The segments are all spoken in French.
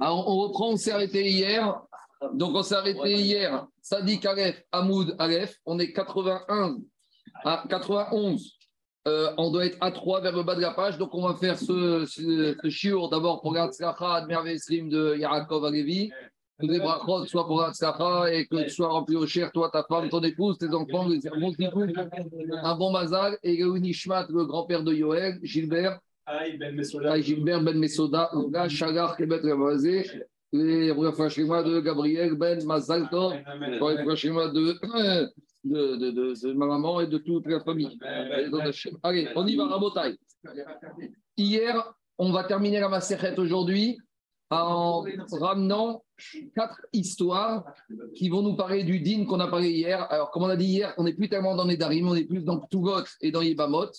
Alors, on reprend, on s'est arrêté hier. Donc, on s'est arrêté hier. Sadik Aleph, Hamoud Aleph. On est 81 à 91. Euh, on doit être à 3 vers le bas de la page. Donc, on va faire ce, ce, ce shiur d'abord pour Gatzlacha, Admerve Slim de Yarakov Alevi. Que les brachot soient pour Gatzlacha et que tu sois rempli au cher, toi, ta femme, ton épouse, tes enfants, les bons un bon mazal. Et le Nishmat, le grand-père de Yoel, Gilbert. Aïe, Ben Gilbert Ben Mesoda, Ouga, Chagar, Kebet Ramazé, les Rafashima de Gabriel Ben Mazalto, les Rafashima de, de, de, de, de ma maman et de toute la famille. Allez, on y va, Rabotai. Hier, on va terminer la Maserhet aujourd'hui en ramenant quatre histoires qui vont nous parler du din qu'on a parlé hier. Alors, comme on a dit hier, on n'est plus tellement dans les Darim, on est plus dans Tugot et dans Yibamot.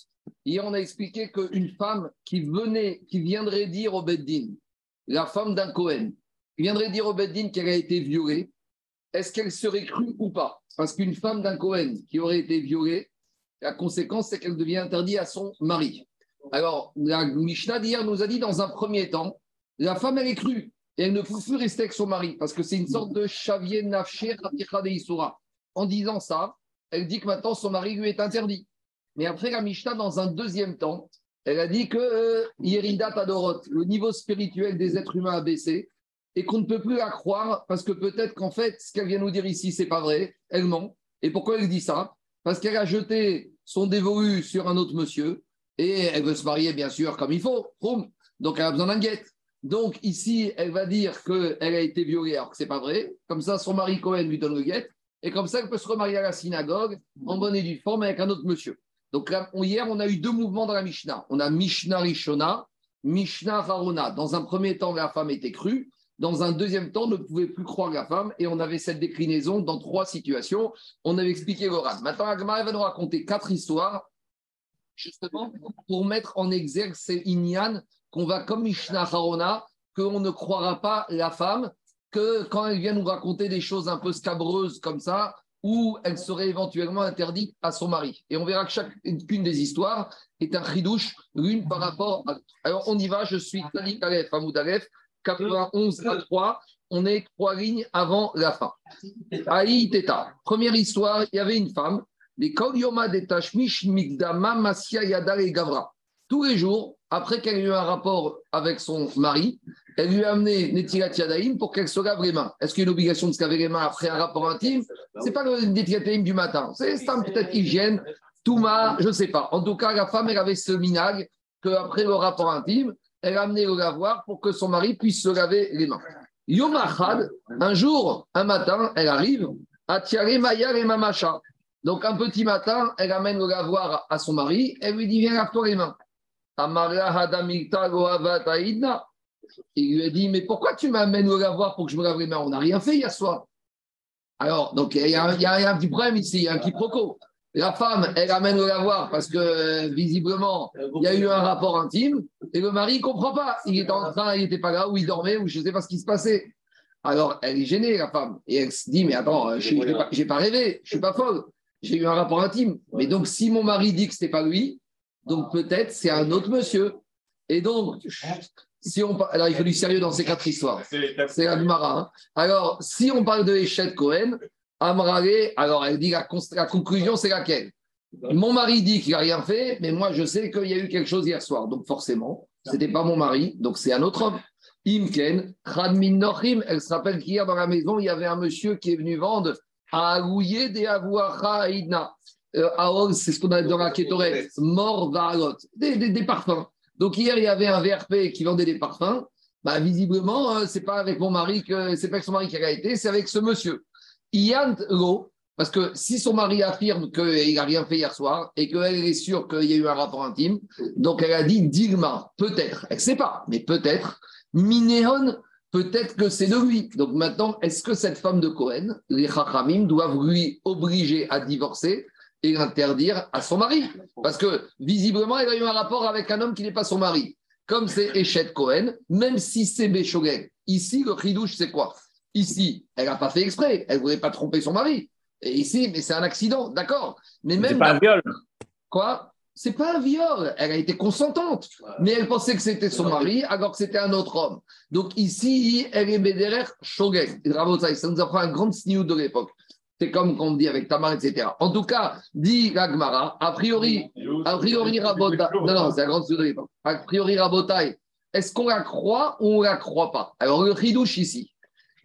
Hier, on a expliqué qu'une femme qui venait, qui viendrait dire au Beddin, la femme d'un Cohen, qui viendrait dire au Beddin qu'elle a été violée, est-ce qu'elle serait crue ou pas? Parce qu'une femme d'un Cohen qui aurait été violée, la conséquence, c'est qu'elle devient interdite à son mari. Alors, la Mishnah d'hier nous a dit dans un premier temps, la femme, elle est crue et elle ne peut plus rester avec son mari parce que c'est une sorte de chavier nafsher En disant ça, elle dit que maintenant son mari lui est interdit. Mais après, la Mishnah, dans un deuxième temps, elle a dit que euh, Yerida Tadorot, le niveau spirituel des êtres humains a baissé et qu'on ne peut plus la croire parce que peut-être qu'en fait, ce qu'elle vient nous dire ici, c'est pas vrai. Elle ment. Et pourquoi elle dit ça? Parce qu'elle a jeté son dévolu sur un autre monsieur et elle veut se marier, bien sûr, comme il faut. Donc, elle a besoin d'un guette. Donc, ici, elle va dire qu'elle a été violée alors que c'est pas vrai. Comme ça, son mari Cohen lui donne le guette. Et comme ça, elle peut se remarier à la synagogue en bonne et due forme avec un autre monsieur. Donc là, hier, on a eu deux mouvements dans la Mishnah. On a Mishnah Rishona, Mishnah Harona. Dans un premier temps, la femme était crue. Dans un deuxième temps, on ne pouvait plus croire la femme. Et on avait cette déclinaison dans trois situations. On avait expliqué l'oral. Maintenant, Agmara va nous raconter quatre histoires, justement, pour mettre en exergue ces Inyan qu'on va comme Mishnah Harona, qu'on ne croira pas la femme, que quand elle vient nous raconter des choses un peu scabreuses comme ça, où elle serait éventuellement interdite à son mari. Et on verra que chacune des histoires est un chidouche, l'une par rapport à Alors on y va, je suis Talik Aleph, Hamoud Aleph, 91 à 3, on est trois lignes avant la fin. Aïe Teta, première histoire, il y avait une femme, les Kolyoma de Tashmish Migdama Masia Yadar et Gavra. Tous les jours, après qu'elle ait eu un rapport avec son mari, elle lui a amené Netilat Yadaïm pour qu'elle se lave les mains. Est-ce qu'il y a une obligation de se laver les mains après un rapport intime? C'est pas le Netilat Yadaïm du matin. C'est peut-être hygiène, Touma, je ne sais pas. En tout cas, la femme, elle avait ce minag qu'après le rapport intime, elle a amené le lavoir pour que son mari puisse se laver les mains. Yom un jour, un matin, elle arrive à Tiare Maya et Mamacha. Donc, un petit matin, elle amène le lavoir à son mari, elle lui dit Viens, lave-toi les mains. Il lui a dit, mais pourquoi tu m'amènes le lavoir pour que je me lave les mains? On n'a rien fait hier soir. Alors, donc, il y, a, un petit problème ici, il y a un quiproquo. La femme, elle amène le lavoir parce que visiblement, il y a eu un rapport intime et le mari ne comprend pas. Il était en train, il n'était pas là, ou il dormait, ou je ne sais pas ce qui se passait. Alors, elle est gênée, la femme. Et elle se dit, mais attends, je n'ai pas, pas, rêvé, je ne suis pas folle. J'ai eu un rapport intime. Mais donc, si mon mari dit que ce n'était pas lui, donc peut-être c'est un autre monsieur. Et donc, si on alors il faut du sérieux dans ces quatre histoires. C'est Agmara. Hein. Alors, si on parle de Echet Cohen, Amrale, alors elle dit la, la conclusion, c'est laquelle? Mon mari dit qu'il n'a rien fait, mais moi je sais qu'il y a eu quelque chose hier soir. Donc forcément, ce n'était pas mon mari, donc c'est un autre homme. Imken, Khadmin Nochim, elle se rappelle qu'hier dans la maison, il y avait un monsieur qui est venu vendre à Aguacha Idna. Euh, c'est ce qu'on a dans la Ketoret, mort des, des, des parfums. Donc hier, il y avait un VRP qui vendait des parfums. Bah, visiblement, euh, c'est pas avec mon mari que c'est pas avec son mari qui a été, c'est avec ce monsieur. Ian Lo, parce que si son mari affirme qu'il n'a rien fait hier soir et qu'elle est sûre qu'il y a eu un rapport intime, donc elle a dit Dilma, peut-être, elle ne sait pas, mais peut-être, Minéon, peut-être que c'est de lui. Donc maintenant, est-ce que cette femme de Cohen, les Chachamim, doivent lui obliger à divorcer et l'interdire à son mari. Parce que visiblement, elle a eu un rapport avec un homme qui n'est pas son mari. Comme c'est Echet Cohen, même si c'est Béchogeg. Ici, le chidouche, c'est quoi? Ici, elle n'a pas fait exprès. Elle ne voulait pas tromper son mari. Et ici, mais c'est un accident, d'accord? Mais même. C'est pas un viol. Quoi? C'est pas un viol, elle a été consentante, mais elle pensait que c'était son mari alors que c'était un autre homme. Donc ici, elle est Bederer Shogeg. Ça nous apprend un grand signe de l'époque. C'est comme qu'on dit avec Tamar, etc. En tout cas, dit Gagmara, a priori, a priori Rabotai, non, non, c'est un grand signe de. A priori Rabotai, est-ce qu'on la croit ou on la croit pas? Alors le chidouche ici,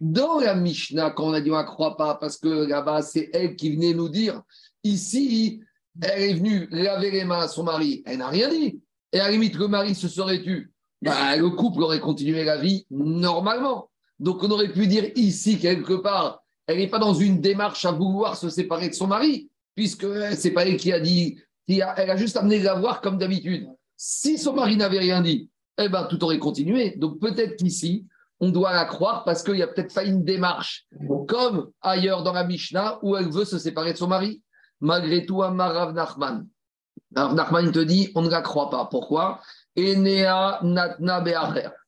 dans la Mishnah, quand on a dit on la croit pas, parce que là-bas, c'est elle qui venait nous dire, ici, elle est venue laver les mains à son mari, elle n'a rien dit. Et à la limite, le mari se serait tu, bah, le couple aurait continué la vie normalement. Donc on aurait pu dire ici, quelque part, elle n'est pas dans une démarche à vouloir se séparer de son mari, puisque c'est pas elle qui a dit, elle a juste amené la voir comme d'habitude. Si son mari n'avait rien dit, eh ben, tout aurait continué. Donc peut-être qu'ici, on doit la croire parce qu'il n'y a peut-être pas une démarche, comme ailleurs dans la Mishnah, où elle veut se séparer de son mari. Malgré tout, Amarav Nachman. Rav Nachman te dit, on ne la croit pas. Pourquoi?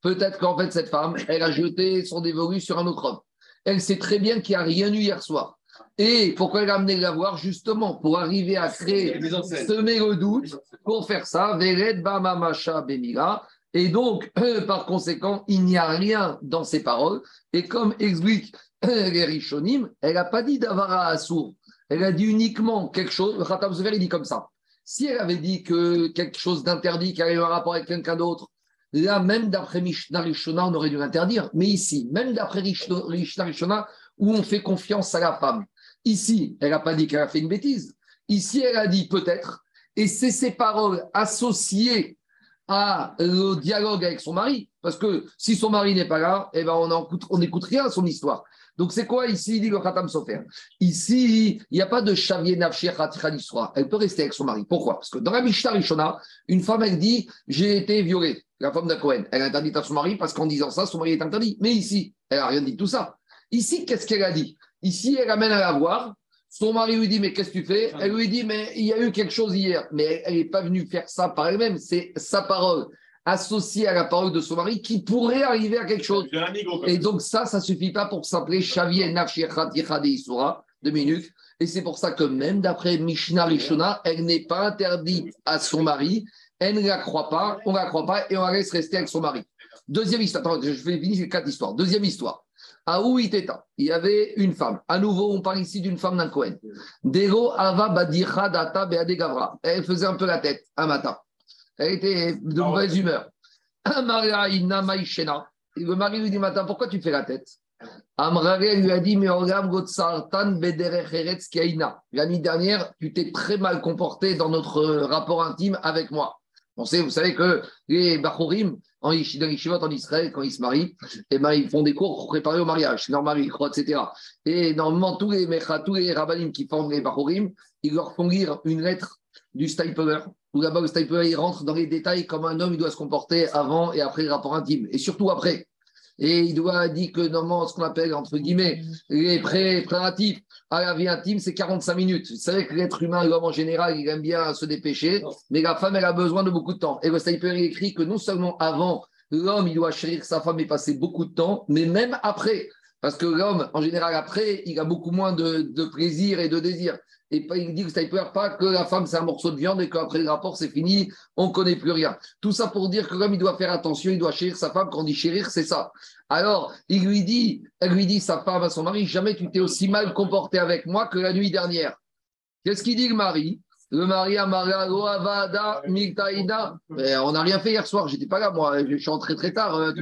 Peut-être qu'en fait, cette femme, elle a jeté son dévolu sur un autre homme. Elle sait très bien qu'il n'y a rien eu hier soir. Et pourquoi elle a amené la voir Justement, pour arriver à créer, semer le doute, pour faire ça, Vered Bamamasha Bemira. Et donc, par conséquent, il n'y a rien dans ses paroles. Et comme explique les Rishonim, elle n'a pas dit d'Avara Assour. Elle a dit uniquement quelque chose. Le Khatam il dit comme ça. Si elle avait dit que quelque chose d'interdit qui avait un rapport avec quelqu'un d'autre, là, même d'après Mishnah Rishona, on aurait dû l'interdire. Mais ici, même d'après Mishnah Rishona, où on fait confiance à la femme, ici, elle n'a pas dit qu'elle a fait une bêtise. Ici, elle a dit peut-être, et c'est ces paroles associées à le dialogue avec son mari, parce que si son mari n'est pas là, eh ben on n'écoute rien à son histoire. Donc, c'est quoi ici, dit le Khatam Sofer? Ici, il n'y a pas de Shavier Nafshir Elle peut rester avec son mari. Pourquoi? Parce que dans la Mishnah Rishona, une femme, elle dit J'ai été violée. La femme de Cohen. Elle interdit à son mari parce qu'en disant ça, son mari est interdit. Mais ici, elle n'a rien dit de tout ça. Ici, qu'est-ce qu'elle a dit? Ici, elle amène à la voir. Son mari lui dit Mais qu'est-ce que tu fais? Elle lui dit Mais il y a eu quelque chose hier. Mais elle n'est pas venue faire ça par elle-même. C'est sa parole associé à la parole de son mari qui pourrait arriver à quelque chose. Et donc ça, ça ne suffit pas pour s'appeler Xavier Isura, deux minutes. Et c'est pour ça que même d'après Mishnah Rishona, elle n'est pas interdite à son mari, elle ne la croit pas, on ne la croit pas et on la laisse rester avec son mari. Deuxième histoire, attends, je vais finir ces quatre histoires. Deuxième histoire. À Ouiteta, il y avait une femme. À nouveau, on parle ici d'une femme d'un Cohen. Dero Ava Badicha Data Beadegavra. Elle faisait un peu la tête un matin. Elle était de ah mauvaise humeur. Le mari lui dit Matin, pourquoi tu fais la tête? Amrare lui a dit Mais La nuit dernière, tu t'es très mal comporté dans notre rapport intime avec moi. On sait, vous savez que les Bachorim, en en Israël, quand ils se marient, eh ben, ils font des cours pour préparer au mariage, normal, ils croient, etc. Et normalement, tous les Mecha, tous les Rabbanim qui forment les Bachorim, ils leur font lire une lettre du Stipler où là-bas le sniper il rentre dans les détails comme un homme il doit se comporter avant et après le rapport intime, et surtout après. Et il doit dire que normalement, ce qu'on appelle, entre guillemets, les préparatifs à la vie intime, c'est 45 minutes. Vous savez que l'être humain, l'homme en général, il aime bien se dépêcher, mais la femme, elle a besoin de beaucoup de temps. Et le sniper, il écrit que non seulement avant, l'homme, il doit chérir sa femme et passer beaucoup de temps, mais même après. Parce que l'homme, en général, après, il a beaucoup moins de, de plaisir et de désir. Et il dit que ça ne pas que la femme, c'est un morceau de viande et qu'après le rapport, c'est fini, on ne connaît plus rien. Tout ça pour dire que l'homme, il doit faire attention, il doit chérir sa femme. Quand on dit chérir, c'est ça. Alors, il lui dit, elle lui dit, sa femme à son mari, jamais tu t'es aussi mal comporté avec moi que la nuit dernière. Qu'est-ce qu'il dit le mari? Le mari a Avada Miltaïda. On n'a rien fait hier soir, j'étais pas là, moi, je suis entré très tard, euh,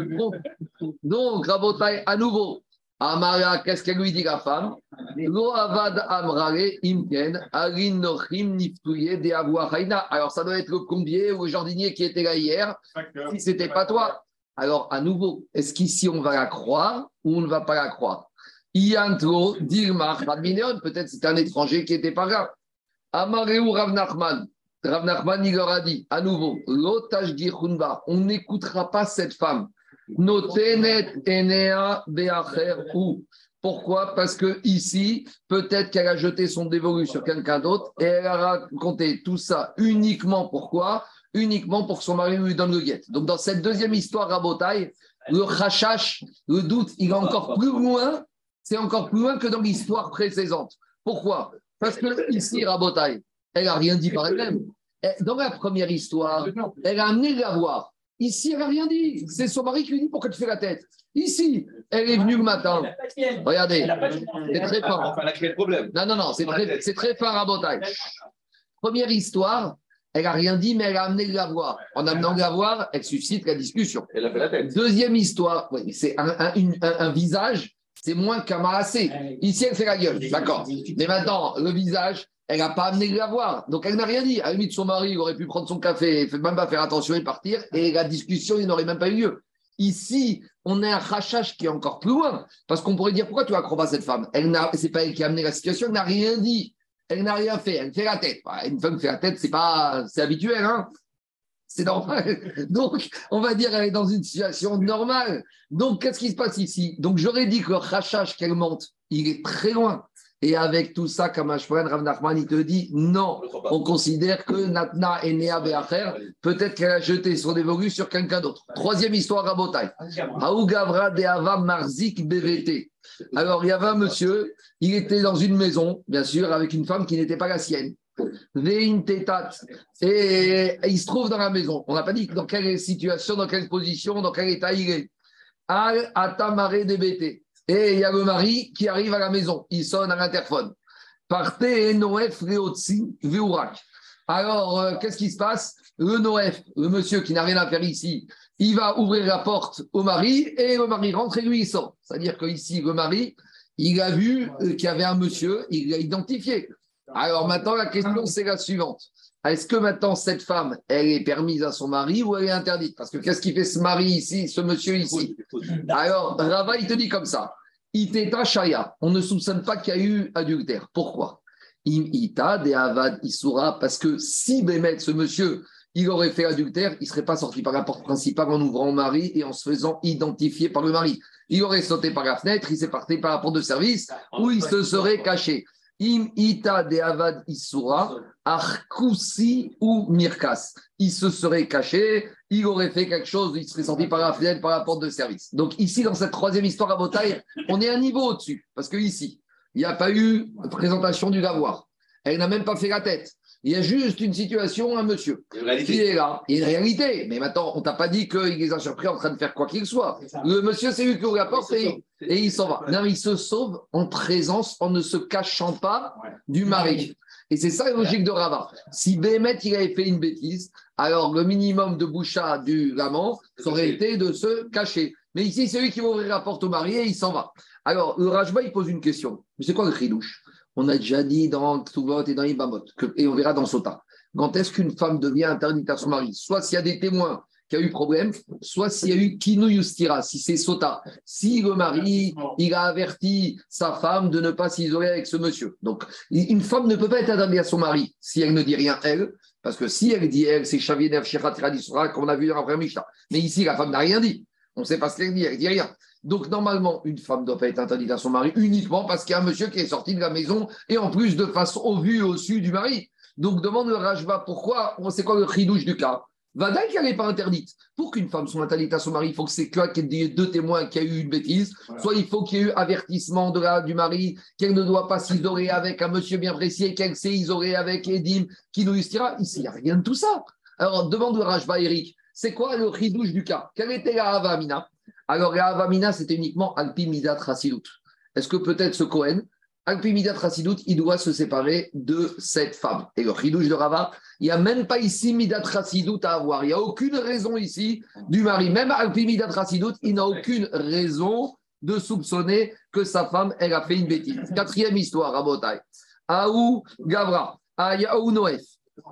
Donc, Rabotai, à nouveau, Amara, qu'est-ce qu'elle lui dit la femme? Alors ça doit être le combier ou le jardinier qui était là hier, si ce n'était pas toi. Alors à nouveau, est-ce qu'ici on va la croire ou on ne va pas la croire? Iantro, Dirmar, peut-être c'est un étranger qui était pas là. Amareu Rav Nachman, Rav Nachman il leur a dit à nouveau, on n'écoutera pas cette femme. Beacher ou pourquoi? Parce que ici, peut-être qu'elle a jeté son dévolu sur quelqu'un d'autre et elle a raconté tout ça uniquement pourquoi Uniquement pour que son mari lui donne le guet. Donc, dans cette deuxième histoire Botaï, le rachash, le doute, il est encore plus loin, c'est encore plus loin que dans l'histoire précédente. Pourquoi? Parce que ici, Rabotai, elle n'a rien dit par elle-même. Dans la première histoire, elle a amené la voir. Ici, elle n'a rien dit. C'est son mari qui lui dit pourquoi tu fais la tête. Ici, elle est venue le matin. Regardez, c'est très fort. Elle a créé le problème. Non, non, non, c'est très, c'est très fort à Bretagne. Première histoire, elle n'a rien dit, mais elle a amené la voir. En amenant la voir, elle suscite la discussion. Elle a fait la tête. Deuxième histoire, oui, c'est un, un- une- un- un visage, c'est moins qu'un marassé. Ici, elle fait la gueule, d'accord. Mais maintenant, le visage, elle n'a pas amené de la voir. Donc, elle n'a rien dit. À la limite, son mari aurait pu prendre son café, même pas faire attention et partir, et la discussion, n'aurait même pas eu lieu. Ici, on a un rachage qui est encore plus loin, parce qu'on pourrait dire pourquoi tu accrois cette femme? Elle n'a, c'est pas elle qui a amené la situation, elle n'a rien dit, elle n'a rien fait, elle fait la tête. Bah, Une femme fait la tête, c'est pas, c'est habituel, hein c'est normal. Donc, on va dire, elle est dans une situation normale. Donc, qu'est-ce qui se passe ici? Donc, j'aurais dit que le rachage qu'elle monte, il est très loin. Et avec tout ça, Ashwan Rav Nachman, il te dit non. On considère que Natna est née à Be'acher. Peut-être qu'elle a jeté son dévolu sur quelqu'un d'autre. Troisième histoire à Botaï. Aougavra de Ava Marzik BVT. Alors, il y avait un monsieur, il était dans une maison, bien sûr, avec une femme qui n'était pas la sienne. Et il se trouve dans la maison. On n'a pas dit dans quelle situation, dans quelle position, dans quel état il est. Al Atamare DBT. Et il y a le mari qui arrive à la maison. Il sonne à l'interphone. Partez Noef Reotsi Veurak. Alors, euh, qu'est-ce qui se passe? Le Noef, le monsieur qui n'a rien à faire ici, il va ouvrir la porte au mari et le mari rentre et lui il sort. C'est-à-dire qu'ici, le mari, il a vu euh, qu'il y avait un monsieur, il l'a identifié. Alors maintenant, la question, c'est la suivante. Est-ce que maintenant, cette femme, elle est permise à son mari ou elle est interdite? Parce que qu'est-ce qui fait ce mari ici, ce monsieur ici? Alors, Rava, il te dit comme ça. Iteta Shaya. On ne soupçonne pas qu'il y a eu adultère. Pourquoi? Im Ita de Avad Isura. Parce que si Bémet, ce monsieur, il aurait fait adultère, il ne serait pas sorti par la porte principale en ouvrant au mari et en se faisant identifier par le mari. Il aurait sauté par la fenêtre, il s'est parti par la porte de service où il se serait caché. Im ita de avad isura, arkusi ou mirkas. Il se serait caché, il aurait fait quelque chose, il serait sorti par la fenêtre, par la porte de service. Donc ici, dans cette troisième histoire à Botaï, on est un niveau au-dessus. Parce que ici, il n'y a pas eu de présentation du lavoir. Elle n'a même pas fait la tête. Il y a juste une situation, un monsieur qui est là. Il y a une réalité. Mais maintenant, on t'a pas dit qu'il les a surpris en train de faire quoi qu'il soit. Le monsieur, c'est lui qui ouvre la porte et, et il s'en va. Non, il se sauve en présence, en ne se cachant pas du mari. Et c'est ça la logique de Rava. Si Bémet, il avait fait une bêtise, alors le minimum de boucha du l'amant, ça aurait été de se cacher. Mais ici, c'est lui qui va ouvrir la porte au mari et il s'en va. Alors, le Rajba, il pose une question. Mais c'est quoi le chidouche? On a déjà dit dans Ktuvot et dans Ibamot, et on verra dans Sota. Quand est-ce qu'une femme devient interdite à son mari? Soit s'il y a des témoins qui a eu problème, soit s'il y a eu Kinu Yustira, si c'est Sota. Si le mari, il a averti sa femme de ne pas s'isoler avec ce monsieur. Donc, une femme ne peut pas être interdite à son mari si elle ne dit rien, elle, parce que si elle dit elle, c'est Shavienev Shirat Radisra, comme on a vu dans la Mishnah. Mais ici, la femme n'a rien dit. On ne sait pas ce qu'elle dit, elle dit rien. Donc, normalement, une femme ne doit pas être interdite à son mari uniquement parce qu'il y a un monsieur qui est sorti de la maison et en plus de façon au vu et au su du mari. Donc, demande le Rajba pourquoi, c'est quoi le chidouche du cas? Vadaï qu'elle n'est pas interdite. Pour qu'une femme soit interdite à son mari, il faut que c'est qu'il y ait deux témoins qui a eu une bêtise, soit il faut qu'il y ait eu avertissement de la, du mari qu'elle ne doit pas s'isoler avec un monsieur bien précis, qu'elle s'est isolée avec Edim, qui nous dira. Ici, il n'y a rien de tout ça. Alors, demande le Rajba, Eric, c'est quoi le chidouche du cas? Quelle était la Havamina Alors, la Havamina, c'était uniquement Alpi Midat. Est-ce que peut-être ce Cohen, Rassidout, il doit se séparer de cette femme Et le chidouche de Rava, il n'y a même pas ici Midat à avoir. Il n'y a aucune raison ici du mari. Même Alpi Midat il n'a aucune raison de soupçonner que sa femme, elle a fait une bêtise. Quatrième histoire à Botaï. Aou Gavra, Aou Noef.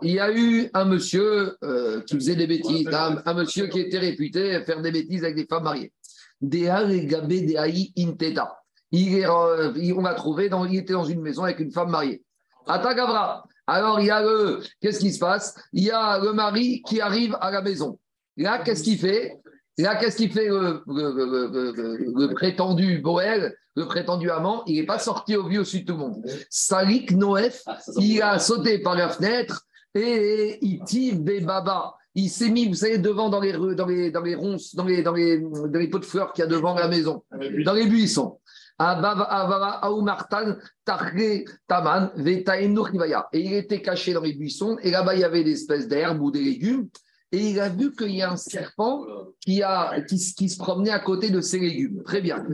Il y a eu un monsieur euh, qui faisait des bêtises, un, monsieur qui était réputé faire des bêtises avec des femmes mariées. Dea Gabé Deaï Inteta. Il est, euh, il- on l'a trouvé, dans, il était dans une maison avec une femme mariée. Ata Gavra. Alors, il y a le. Qu'est-ce qui se passe? Il y a le mari qui arrive à la maison. Là, qu'est-ce qu'il fait? Là, qu'est-ce qu'il fait le, le- le- le- le- le prétendu Boël, le prétendu amant? Il n'est pas sorti au au sud de tout le monde. Salik Noef, il a sauté par la fenêtre et il tire des babas. Il s'est mis, vous savez, devant dans les, rues- dans les, dans les ronces, dans les, dans les, dans les pots de fleurs qu'il y a devant la maison, dans les buissons. Et il était caché dans les buissons, et là-bas, il y avait des espèces d'herbes ou des légumes, et il a vu qu'il y a un serpent qui, a, qui, se promenait à côté de ces légumes. Très bien.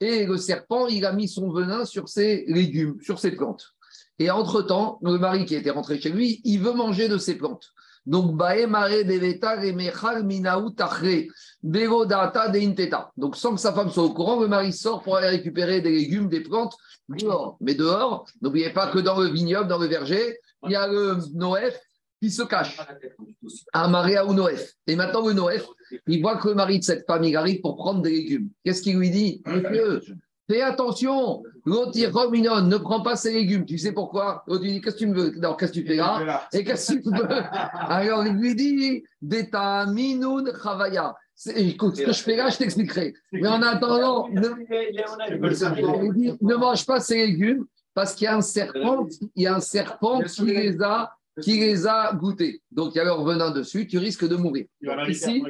Et le serpent, il a mis son venin sur ses légumes, sur ses plantes. Et entre-temps, le mari qui était rentré chez lui, il veut manger de ses plantes. Donc, donc, sans que sa femme soit au courant, le mari sort pour aller récupérer des légumes, des plantes dehors. Mais dehors, n'oubliez pas que dans le vignoble, dans le verger, il y a le Noël qui se cache. À Maria ou Noël. Et maintenant, le Noël, il voit que le mari de cette femme, il arrive pour prendre des légumes. Qu'est-ce qu'il lui dit? Monsieur, Fais attention, l'autre dit ne prends pas ces légumes. Tu sais pourquoi L'autre dit Qu'est-ce que tu me veux Alors, qu'est-ce que tu fais là Et qu'est-ce que tu veux Alors, il lui dit Beta minoun chavaya. Écoute, ce que je fais là, je t'expliquerai. Mais en attendant, ne, ne mange pas ces légumes parce qu'il y a un serpent, il y a un serpent qui les a qui les a goûtés. Donc, il y a leur venin dessus, tu risques de mourir. Ici,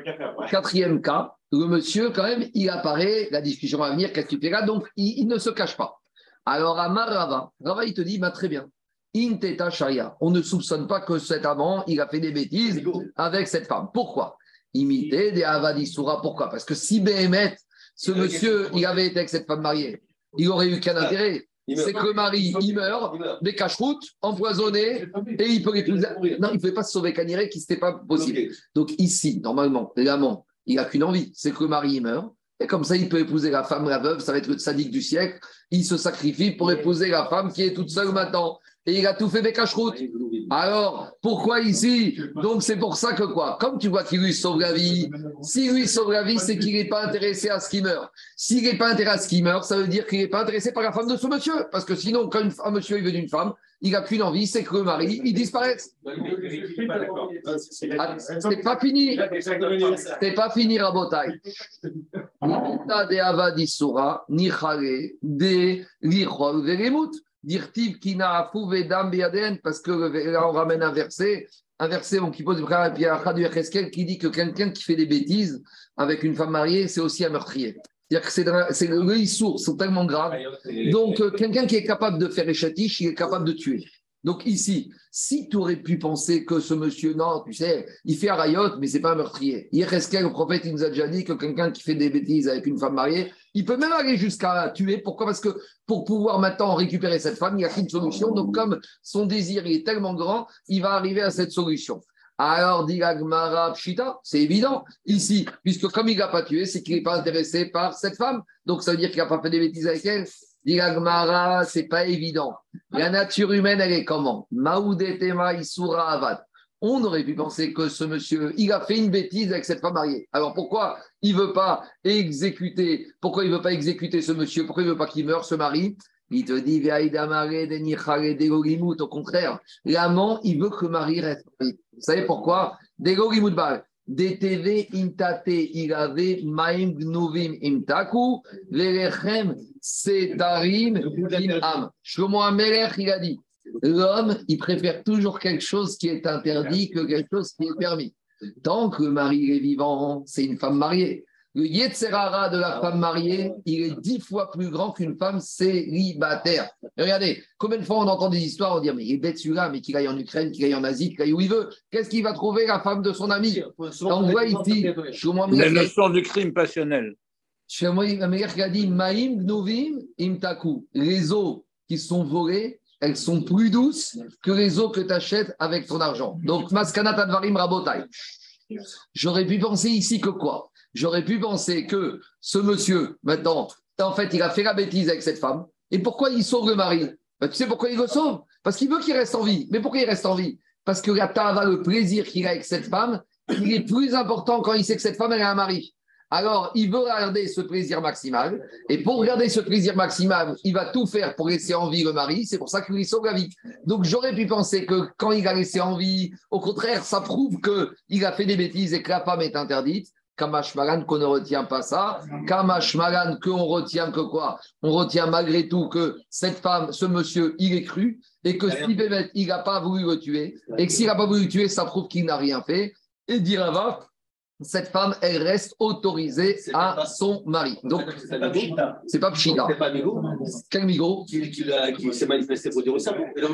quatrième cas, le monsieur, quand même, il apparaît, la discussion va venir, qu'est-ce que tu fais là? Donc, il, ne se cache pas. Alors, à Rava, Rava, il te dit, bah, très bien. Inteta Shaya. On ne soupçonne pas que cet amant, il a fait des bêtises avec cette femme. Pourquoi? Imité des Avadisura. Pourquoi? Parce que si Béhémet, ce monsieur, il avait été avec cette femme mariée, il aurait eu qu'un intérêt c'est que le mari, il meurt, des cache-routes, empoisonné, et il peut. Non, il ne pouvait pas se sauver Caniré, qui n'était pas possible. Donc ici, normalement, l'amant, il n'a qu'une envie, c'est que le mari il meurt, et comme ça, il peut épouser la femme, la veuve, ça va être le sadique du siècle. Il se sacrifie pour épouser la femme qui est toute seule maintenant. Et il a tout fait des cache-routes. Alors, pourquoi ici? Donc, c'est pour ça que quoi? Comme tu vois qu'il lui sauve la vie, si lui sauve la vie, c'est qu'il n'est pas intéressé à ce qu'il meurt. S'il n'est pas intéressé à ce qu'il meurt, ça veut dire qu'il n'est pas intéressé par la femme de ce monsieur. Parce que sinon, quand un monsieur il veut d'une femme, il n'a qu'une envie, c'est que le mari, il disparaisse. Ah, c'est pas fini. C'est pas fini, Rabotai. de Avadisura, Nichale, de Lichol, Veremut. Dirtiv Kina Vedam Beaden, parce que là on ramène un verset, un verset qui pose du qui dit que quelqu'un qui fait des bêtises avec une femme mariée, c'est aussi un meurtrier. C'est-à-dire que c'est les sourds sont tellement graves. Donc, euh, quelqu'un qui est capable de faire échatiche, il est capable de tuer. Donc ici, si tu aurais pu penser que ce monsieur, non, tu sais, il fait un rayot, mais c'est pas un meurtrier. Hier, le prophète, il nous a déjà dit que quelqu'un qui fait des bêtises avec une femme mariée, il peut même aller jusqu'à tuer. Pourquoi? Parce que pour pouvoir maintenant récupérer cette femme, il n'y a qu'une solution. Donc comme son désir est tellement grand, il va arriver à cette solution. Alors, dit Agmara Pshita, c'est évident ici, puisque comme il n'a pas tué, c'est qu'il n'est pas intéressé par cette femme. Donc ça veut dire qu'il n'a pas fait des bêtises avec elle. Dit Agmara, c'est pas évident. La nature humaine, elle est comment? Maoudetema Isura Avad. On aurait pu penser que ce monsieur, il a fait une bêtise avec cette femme mariée. Alors pourquoi il veut pas exécuter Pourquoi il veut pas exécuter ce monsieur? Pourquoi il veut pas qu'il meure, ce mari? Il te dit, au contraire, l'amant, il veut que le mari reste. Vous savez pourquoi? DTV intate irave maim gnovim imtaku velechem setarim imam. Shlomo Amelech, il a dit l'homme, il préfère toujours quelque chose qui est interdit que quelque chose qui est permis. Tant que le mari est vivant, c'est une femme mariée. Le Yetzerara de la femme mariée, il est dix fois plus grand qu'une femme célibataire. regardez, combien de fois on entend des histoires, on dit, mais il est bête celui-là, mais qu'il aille en Ukraine, qu'il aille en Asie, qu'il aille où il veut. Qu'est-ce qu'il va trouver la femme de son ami? On voit ici, la notion du crime passionnel. A dit, Maïm Gnovim Imtaku. Les eaux qui sont volées, elles sont plus douces que les eaux que tu achètes avec ton argent. Donc, Maskanat Advarim Rabotai. J'aurais pu penser ici que quoi? J'aurais pu penser que ce monsieur, maintenant, en fait, il a fait la bêtise avec cette femme. Et pourquoi il sauve le mari? Ben, Tu sais pourquoi il le sauve? Parce qu'il veut qu'il reste en vie. Mais pourquoi il reste en vie? Parce que la le plaisir qu'il a avec cette femme, il est plus important quand il sait que cette femme, elle a un mari. Alors, il veut garder ce plaisir maximal. Et pour garder ce plaisir maximal, il va tout faire pour laisser en vie le mari. C'est pour ça qu'il lui sauve la vie. Donc, j'aurais pu penser que quand il a laissé en vie, au contraire, ça prouve qu'il a fait des bêtises et que la femme est interdite. Kamashmalan qu'on ne retient pas ça. Kamashmalan qu'on retient que quoi? On retient malgré tout que cette femme, ce monsieur, il est cru et que si Bémet, il n'a pas voulu le tuer et que s'il n'a pas voulu le tuer, ça prouve qu'il n'a rien fait. Et Dirava, cette femme, elle reste autorisée à son mari. Donc, c'est pas Pshita. C'est pas Migo Quel Migo qui, qui, qui s'est manifesté pour dire ça. Il a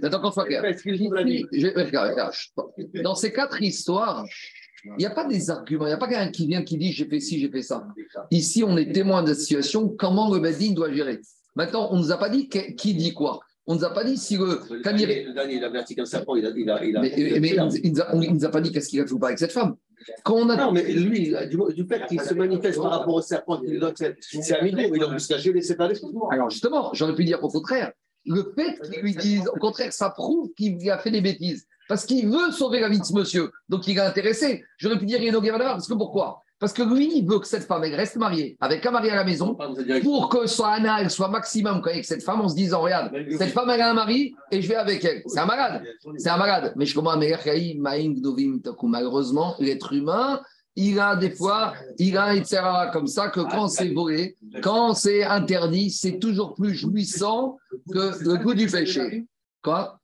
la Attends qu'on soit clair. Dans ces quatre histoires, il n'y a pas des arguments, il n'y a pas quelqu'un qui vient qui dit j'ai fait ci, j'ai fait ça. Ici, on est témoin de la situation, comment le Bedin doit gérer? Maintenant, on ne nous a pas dit qui dit quoi. On ne nous a pas dit si le. Le dernier, le dernier, il a verti un serpent, il a. Il a, il a mais, mais il ne nous a pas dit qu'est-ce qu'il a fait ou pas avec cette femme. Quand on a... Non, mais lui, du, du fait qu'il se manifeste par rapport au serpent, c'est un milieu, il a à geler ses Alors justement, j'aurais pu dire au contraire, le fait qu'il lui dise, au contraire, ça prouve qu'il a fait des bêtises. Parce qu'il veut sauver la vie de ce monsieur. Donc il est intéressé. J'aurais pu dire Yeno parce que pourquoi? Parce que lui, il veut que cette femme elle reste mariée avec un mari à la maison pour que son Anna soit maximum avec cette femme en se disant Regarde, cette femme elle a un mari et je vais avec elle. C'est un malade. C'est un malade. Mais je commence à Malheureusement, l'être humain, il a des fois, il a etc. comme ça que quand c'est volé, quand c'est interdit, c'est toujours plus jouissant que le goût du péché. Quoi?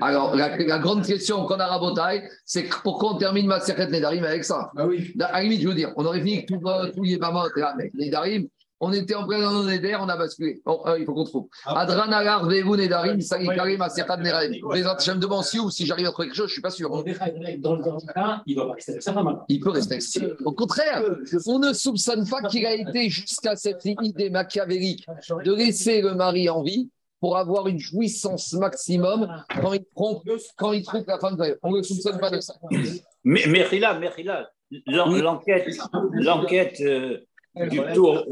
Alors, la, grande question qu'on a à Rabotaille, c'est pourquoi on termine ma secret Nedarim avec ça? Bah oui. À la limite, je veux dire, on aurait fini tout, tous les mamans avec Nedarim. On était en plein dans nos on a basculé. Bon, euh, il faut qu'on trouve. Ah. Adran Agar, Vevu Nedarim, Sagikarim, Asekat Nedarim. Je me demande si ou si j'arrive à trouver quelque chose, je ne suis pas sûr. Dans le cas, il rester avec sa femme. Il peut rester avec Au contraire, on ne soupçonne pas qu'il a été jusqu'à cette idée machiavélique de laisser le mari en vie pour avoir une jouissance maximum quand il, trompe, quand il trouve la femme On ne soupçonne pas de ça. Mais Merila, Merila, l'enquête, l'enquête euh, du tour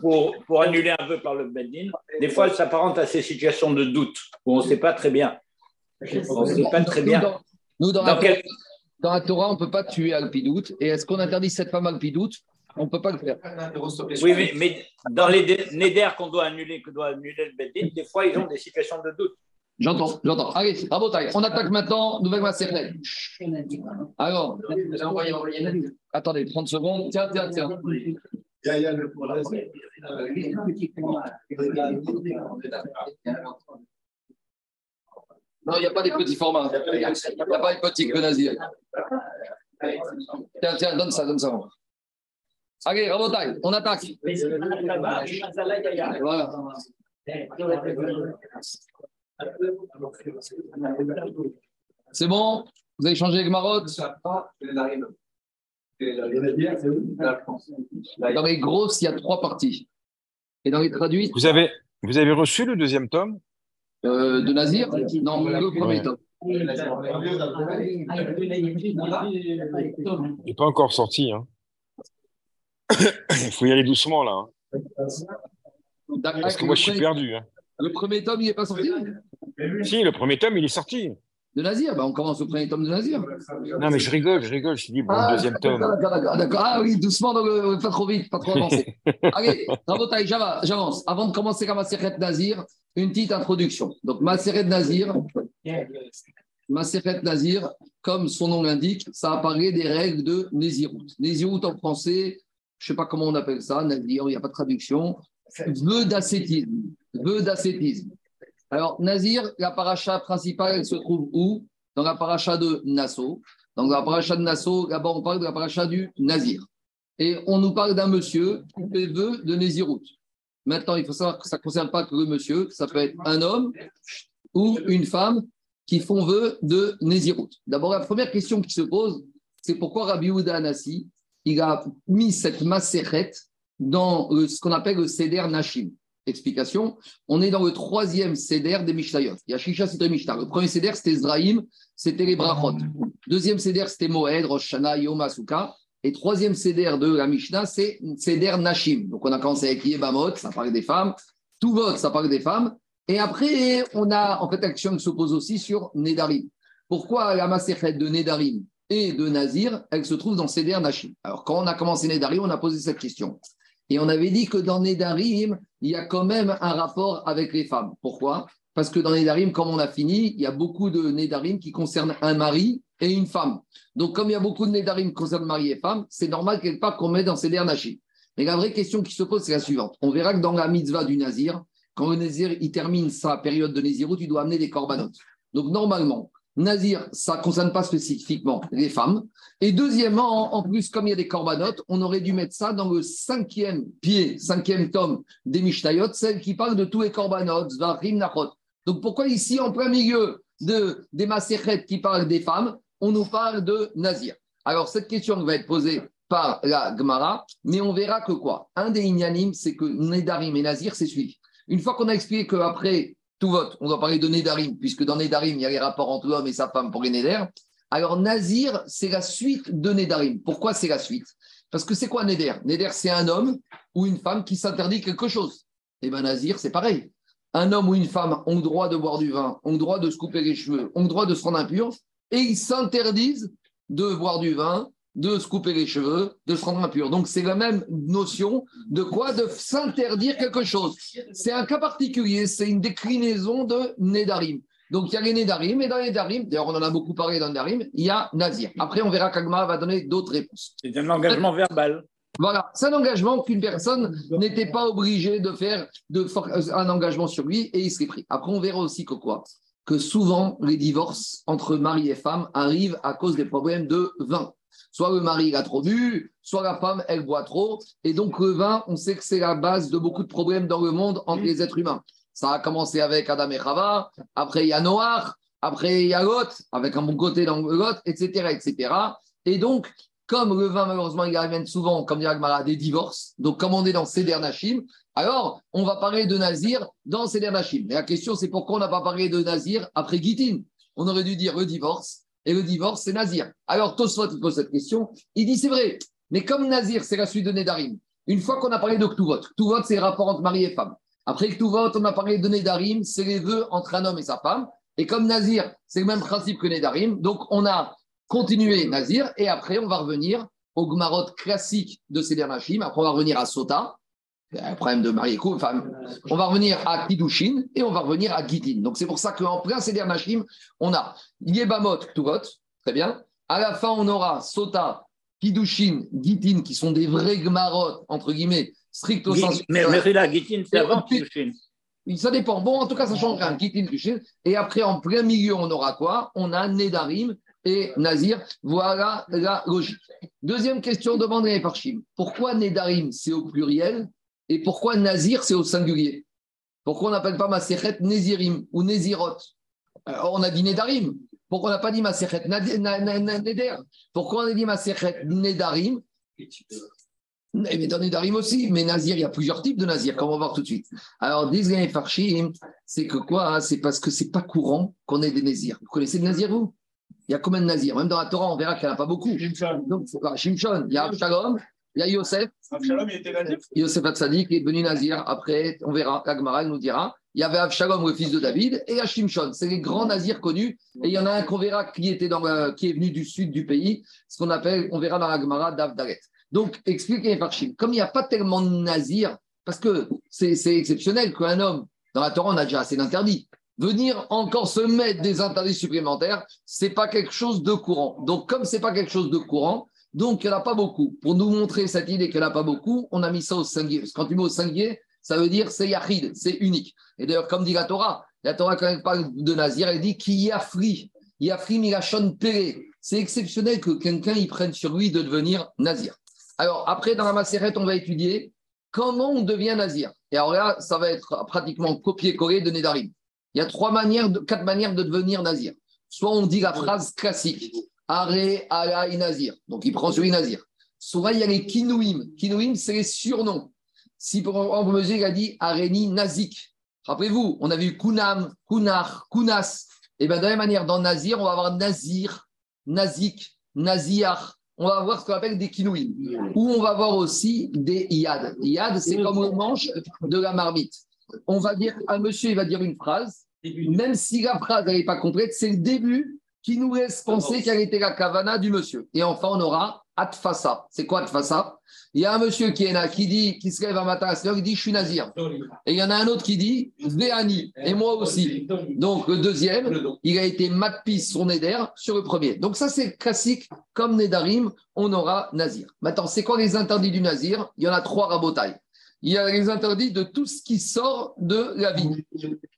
pour, pour, annuler un peu par le Beddin, des fois, elle s'apparente à ces situations de doute où on ne sait pas très bien. On ne sait pas très bien. Nous, dans, la, dans, la, Torah, on ne peut pas tuer Alpidoute. Et est-ce qu'on interdit cette femme Alpidoute? On ne peut pas le faire. Oui, mais, dans les Neder qu'on doit annuler, que doit annuler le Beddin, des fois, ils ont des situations de doute. J'entends, j'entends. Allez, bravo, On attaque maintenant, nouvelle Masernet. Alors, attendez, 30 secondes. Tiens, tiens, tiens. Non, il n'y a pas des petits formats. Il n'y a pas des petits que. Tiens, tiens, donne ça, donne ça. Allez, Rabotai, on attaque. Voilà. C'est bon? Vous avez changé avec Maroc? Dans les grosses, il y a trois parties. Et dans les traduites? Vous avez, vous avez reçu le deuxième tome? Euh, De Nazir? Non, le premier tome. Il n'est pas encore sorti. Hein. Il faut y aller doucement là. Hein. Parce que moi, je suis perdu. Hein. Le premier tome, il n'est pas sorti Si, le premier tome, il est sorti. De Nazir bah, On commence au premier tome de Nazir. Non, mais je rigole, je rigole. Je dis, bon, ah, le deuxième tome. D'accord, Ah oui, doucement, pas trop vite, pas trop avancé. Allez, Rabotaï, j'avance. Avant de commencer comme Maseret Nazir, une petite introduction. Donc, Maseret Nazir, Maseret Nazir, comme son nom l'indique, ça apparaît des règles de Nézirut. Nézirut en français, je ne sais pas comment on appelle ça, il n'y a pas de traduction, vœu d'ascétisme. Vœu d'ascétisme. Alors, Nazir, la paracha principale, elle se trouve où? Dans la paracha de Nassau. Dans la paracha de Nassau, là-bas, on parle de la paracha du Nazir. Et on nous parle d'un monsieur qui fait vœu de Nézirout. Maintenant, il faut savoir que ça ne concerne pas que le monsieur, ça peut être un homme ou une femme qui font vœu de Nézirout. D'abord, la première question qui se pose, c'est pourquoi Rabbi Houda Anassi, il a mis cette macérette dans ce qu'on appelle le Seder Nashim. Explication, on est dans le troisième Seder des Mishnayot. Il y a Shisha, Mishnah. Le premier Seder, c'était Zraïm, c'était les Brachot. Deuxième Seder, c'était Moed, Rosh Yom Asuka. Et troisième Seder de la Mishnah, c'est Seder Nashim. Donc on a commencé avec Yebamot, ça parle des femmes. Tuvot, ça parle des femmes. Et après, on a en fait l'action qui s'oppose aussi sur Nedarim. Pourquoi la macérette de Nedarim? De Nazir, elle se trouve dans Seder Nashim. Alors, quand on a commencé Nedarim, on a posé cette question. Et on avait dit que dans Nedarim, il y a quand même un rapport avec les femmes. Pourquoi? Parce que dans Nedarim, comme on a fini, il y a beaucoup de Nedarim qui concernent un mari et une femme. Donc, comme il y a beaucoup de Nedarim qui concernent mari et femme, c'est normal quelque part qu'on met dans Seder Nashim. Mais la vraie question qui se pose, c'est la suivante. On verra que dans la mitzvah du Nazir, quand le Nazir il termine sa période de Nézirut, il doit amener des corbanotes. Donc, normalement, Nazir, ça ne concerne pas spécifiquement les femmes. Et deuxièmement, en plus, comme il y a des corbanotes, on aurait dû mettre ça dans le cinquième pied, cinquième tome des Mishnayot, celle qui parle de tous les corbanotes, Zvarim, Nachot. Donc pourquoi ici, en plein milieu de, des Maserhet qui parlent des femmes, on nous parle de Nazir? Alors cette question va être posée par la Gemara, mais on verra que quoi? Un des Inyanim, c'est que Nedarim et Nazir, c'est suivi. Une fois qu'on a expliqué qu'après tout vote, on doit parler de Nedarim, puisque dans Nedarim, il y a les rapports entre l'homme et sa femme pour les Neder. Alors, Nazir, c'est la suite de Nedarim. Pourquoi c'est la suite? Parce que c'est quoi Neder? Neder, c'est un homme ou une femme qui s'interdit quelque chose. Et eh bien, Nazir, c'est pareil. Un homme ou une femme ont le droit de boire du vin, ont le droit de se couper les cheveux, ont le droit de se rendre impur, et ils s'interdisent de boire du vin, de se couper les cheveux, de se rendre impur. Donc c'est la même notion de quoi? De s'interdire quelque chose. C'est un cas particulier, c'est une déclinaison de Nedarim. Donc il y a les Nedarim, et dans les Nedarim, d'ailleurs on en a beaucoup parlé dans Nedarim, il y a Nazir. Après on verra qu'Agma va donner d'autres réponses. C'est un engagement verbal. Voilà, c'est un engagement qu'une personne n'était pas obligée de faire de un engagement sur lui et il serait pris. Après on verra aussi que quoi? Que souvent les divorces entre mari et femme arrivent à cause des problèmes de vin. Soit le mari a trop bu, soit la femme elle boit trop. Et donc le vin, on sait que c'est la base de beaucoup de problèmes dans le monde entre les êtres humains. Ça a commencé avec Adam et Chava, après il y a après il y a avec un bon côté dans Lot, etc., etc. Et donc, comme le vin, malheureusement, il amène souvent, comme dirait Gmara, des divorces, donc comme on est dans Seder Nashim, alors on va parler de Nazir dans Seder Nashim. Mais la question, c'est pourquoi on n'a pas parlé de Nazir après Gitin On aurait dû dire le divorce et le divorce, c'est Nazir. Alors, Tosfot pose cette question. Il dit c'est vrai, mais comme Nazir, c'est la suite de Nedarim, une fois qu'on a parlé de Ktuvot, Ktuvot, c'est le rapport entre mari et femme. Après Ktuvot, on a parlé de Nedarim, c'est les vœux entre un homme et sa femme. Et comme Nazir, c'est le même principe que Nedarim, donc on a continué Nazir, et après, on va revenir au Gmarot classique de Seder Nashim. Après, on va revenir à Sota, un problème de mari enfin, on va revenir à Kidushin et on va revenir à Gidin. Donc c'est pour ça qu'en plein Seder Nashim, on a Yebamot, Ktuvot, très bien. À la fin, on aura Sota, Kidushin, Gidin, qui sont des vrais Gmarot, entre guillemets, stricto sensu. Mais, mais là, Gidin, c'est avant Kidushin. Ça dépend. Bon, en tout cas, ça change rien. Gidin, Kidushin. Et après, en plein milieu, on aura quoi? On a Nedarim et Nazir. Voilà la logique. Deuxième question demandée par Shim. Pourquoi Nedarim, c'est au pluriel? Et pourquoi Nazir, c'est au singulier? Pourquoi on n'appelle pas Maserhet Nézirim ou Nézirot? On a dit Nedarim. Pourquoi on n'a pas dit Maserhet Neder Pourquoi on a dit Maserhet Nedarim mais dans Nedarim aussi, mais Nazir, il y a plusieurs types de Nazir, comme on va voir tout de suite. Alors, les Farshim, c'est que quoi? C'est parce que c'est pas courant qu'on ait des Nazirs. Vous connaissez des Nazirs, vous? Il y a combien de Nazirs? Même dans la Torah, on verra qu'il n'y en a pas beaucoup. Donc, Shimshon, il y a Abshalom, il y a Yosef. Avshalom, il était nazir. Yosef Hatzadik est devenu nazir. Après, on verra. Agmara nous dira. Il y avait Avshalom, le fils de David, et Hashimshon. C'est les grands nazirs connus. Et il y en a un qu'on verra qui, était dans qui est venu du sud du pays, ce qu'on appelle, on verra dans l'Agmara d'Avdaret. Donc, expliquez par Comme il n'y a pas tellement de nazirs, parce que c'est exceptionnel qu'un homme, dans la Torah, on a déjà assez d'interdits. Venir encore se mettre des interdits supplémentaires, c'est pas quelque chose de courant. Donc, comme c'est pas quelque chose de courant, donc, il n'y en a pas beaucoup. Pour nous montrer cette idée qu'il n'y en a pas beaucoup, on a mis ça au singulier. Parce que quand tu mets au singulier, ça veut dire c'est yachid, c'est unique. Et d'ailleurs, comme dit la Torah, la Torah, quand elle parle de Nazir, elle dit qui yafri. Yafri milachon péré. C'est exceptionnel que quelqu'un y prenne sur lui de devenir Nazir. Alors, après, dans la macérette, on va étudier comment on devient Nazir. Et alors là, ça va être pratiquement copié-collé de Nedarim. Il y a trois manières, quatre manières de devenir Nazir. Soit on dit la phrase classique Aré, Ala Nazir. Donc il prend sur Nazir. Souvent, il y a les Kinouim. Kinouim, c'est les surnoms. Si pour monsieur il a dit Areni Nazik. Rappelez-vous, on a vu Kunam, Kunar, Kunas. Et bien, de la même manière, dans Nazir, on va avoir Nazir, Nazik, Naziar. On va avoir ce qu'on appelle des Kinouim. Ou on va voir aussi des Yad. Yad, c'est comme le manche de la marmite. On va dire, un monsieur, il va dire une phrase. Même si la phrase n'est pas complète, c'est le début qui nous laisse penser quelle était la kavana du monsieur. Et enfin, on aura Atfasa. C'est quoi Atfasa? Il y a un monsieur qui est là, qui dit, qui se lève un matin à 6 il dit Je suis nazir. Et il y en a un autre qui dit Véani, et moi aussi. Donc le deuxième, il a été matpis son Neder sur le premier. Donc ça, c'est classique. Comme Nedarim, on aura nazir. Maintenant, c'est quoi les interdits du nazir? Il y en a trois rabotailles. il y a les interdits de tout ce qui sort de la vie.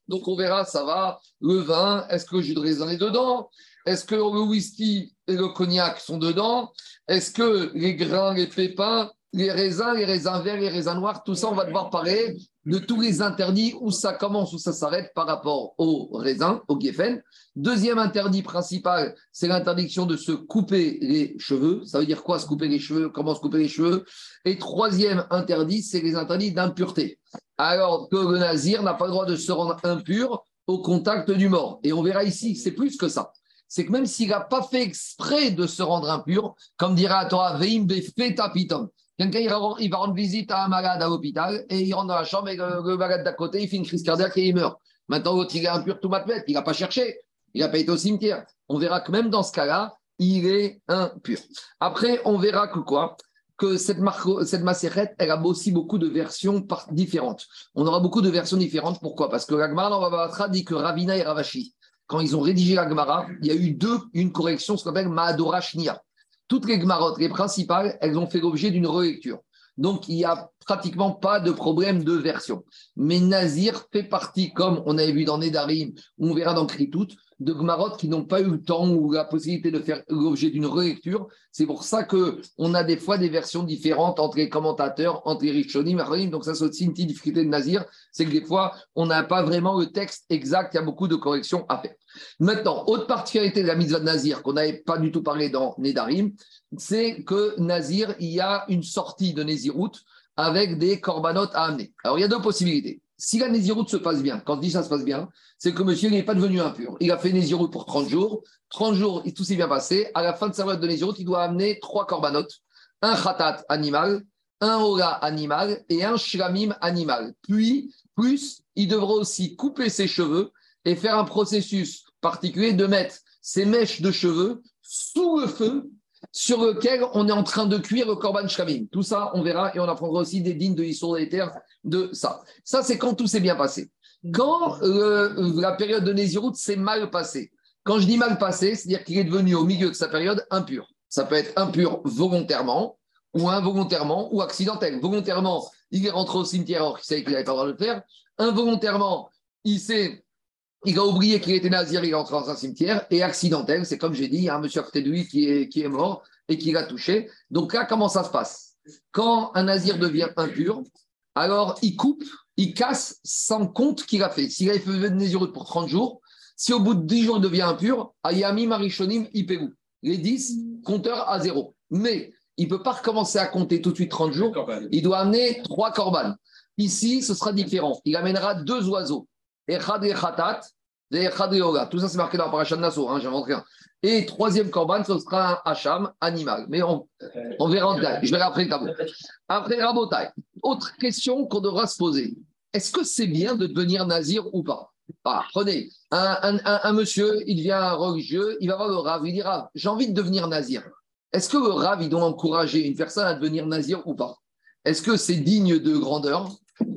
Donc on verra, ça va, le vin, est-ce que le jus de raisin est dedans? Est-ce que le whisky et le cognac sont dedans? Est-ce que les grains, les pépins, les raisins, les raisins verts, les raisins noirs, tout ça, on va devoir parler de tous les interdits, où ça commence, où ça s'arrête par rapport aux raisins, au geffen. Deuxième interdit principal, c'est l'interdiction de se couper les cheveux. Ça veut dire quoi se couper les cheveux? Comment se couper les cheveux? Et troisième interdit, c'est les interdits d'impureté. Alors que le nazir n'a pas le droit de se rendre impur au contact du mort. Et on verra ici, c'est plus que ça. C'est que même s'il n'a pas fait exprès de se rendre impur, comme dira à Torah, Veim pitom. Quelqu'un, il va rendre visite à un malade à l'hôpital et il rentre dans la chambre et le, malade d'à côté, il fait une crise cardiaque et il meurt. Maintenant, l'autre, il est impur tout matmet, il n'a pas cherché, il n'a pas été au cimetière. On verra que même dans ce cas-là, il est impur. Après, on verra que quoi? Que cette, macérette, elle a aussi beaucoup de versions différentes. On aura beaucoup de versions différentes. Pourquoi? Parce que l'Agmara dans dit que Ravina et Ravashi, quand ils ont rédigé l'Agmara, il y a eu deux, une correction, ce qu'on appelle Mahadora Shnia. Toutes les Gmarotes, les principales, elles ont fait l'objet d'une relecture. Donc, il n'y a pratiquement pas de problème de version. Mais Nazir fait partie, comme on avait vu dans Nedarim, on verra dans Kritout, de Gmarot qui n'ont pas eu le temps ou la possibilité de faire l'objet d'une relecture. C'est pour ça qu'on a des fois des versions différentes entre les commentateurs, entre les Rishonim et Donc, ça, c'est aussi une petite difficulté de Nazir, c'est que des fois, on n'a pas vraiment le texte exact, il y a beaucoup de corrections à faire. Maintenant, autre particularité de la mitzvah de Nazir qu'on n'avait pas du tout parlé dans Nedarim, c'est que Nazir, il y a une sortie de Nézirut avec des corbanotes à amener. Alors, il y a deux possibilités. Si la Nézirut se passe bien, quand je dis ça se passe bien, c'est que monsieur n'est pas devenu impur. Il a fait Nézirut pour 30 jours. 30 jours, tout s'est bien passé. À la fin de sa période de Nézirut, il doit amener trois corbanotes un khatat animal, un ora animal et un shramim animal. Puis, plus, il devra aussi couper ses cheveux et faire un processus particulier de mettre ses mèches de cheveux sous le feu sur lequel on est en train de cuire le korban shkamim. Tout ça, on verra et on apprendra aussi des dignes de l'histoire des terres de ça. Ça, c'est quand tout s'est bien passé. Quand euh, la période de Nézirut s'est mal passée. Quand je dis mal passé, c'est-à-dire qu'il est devenu au milieu de sa période impur. Ça peut être impur volontairement ou involontairement ou accidentel. Volontairement, il est rentré au cimetière alors qu'il savait qu'il n'avait pas le droit de le faire. Involontairement, il s'est il a oublié qu'il était nazir, il est entré dans un cimetière, et accidentel, c'est comme j'ai dit, il y a un monsieur à côté de lui qui est, qui est mort et qui l'a touché. Donc là, comment ça se passe? Quand un nazir devient impur, alors il coupe, il casse sans compte qu'il a fait. S'il avait fait de nazirut pour 30 jours, si au bout de 10 jours il devient impur, Ayami Marishonim Ipegu. Les 10, compteur à zéro. Mais il ne peut pas recommencer à compter tout de suite 30 jours. Il doit amener trois corbanes. Ici, ce sera différent. Il amènera deux oiseaux. Echad et Khatat tout ça, c'est marqué dans Parashat Nassau, hein, j'invente rien. Et troisième corban, ce sera un hacham animal. Mais on, on verra en détail. Je verrai après le tableau. Après Rabotai, autre question qu'on devra se poser. Est-ce que c'est bien de devenir nazir ou pas? Ah, Prenez, un, monsieur, il devient religieux, il va voir le Rav, il dit Rav, j'ai envie de devenir nazir. Est-ce que le Rav, il doit encourager une personne à devenir nazir ou pas? Est-ce que c'est digne de grandeur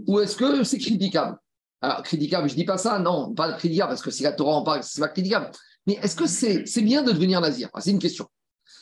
ou est-ce que c'est critiquable? Alors, critiquable, je ne dis pas ça, non, pas critiquable, parce que si la Torah en parle, c'est pas critiquable. Mais est-ce que c'est c'est bien de devenir nazir? Ah, C'est une question.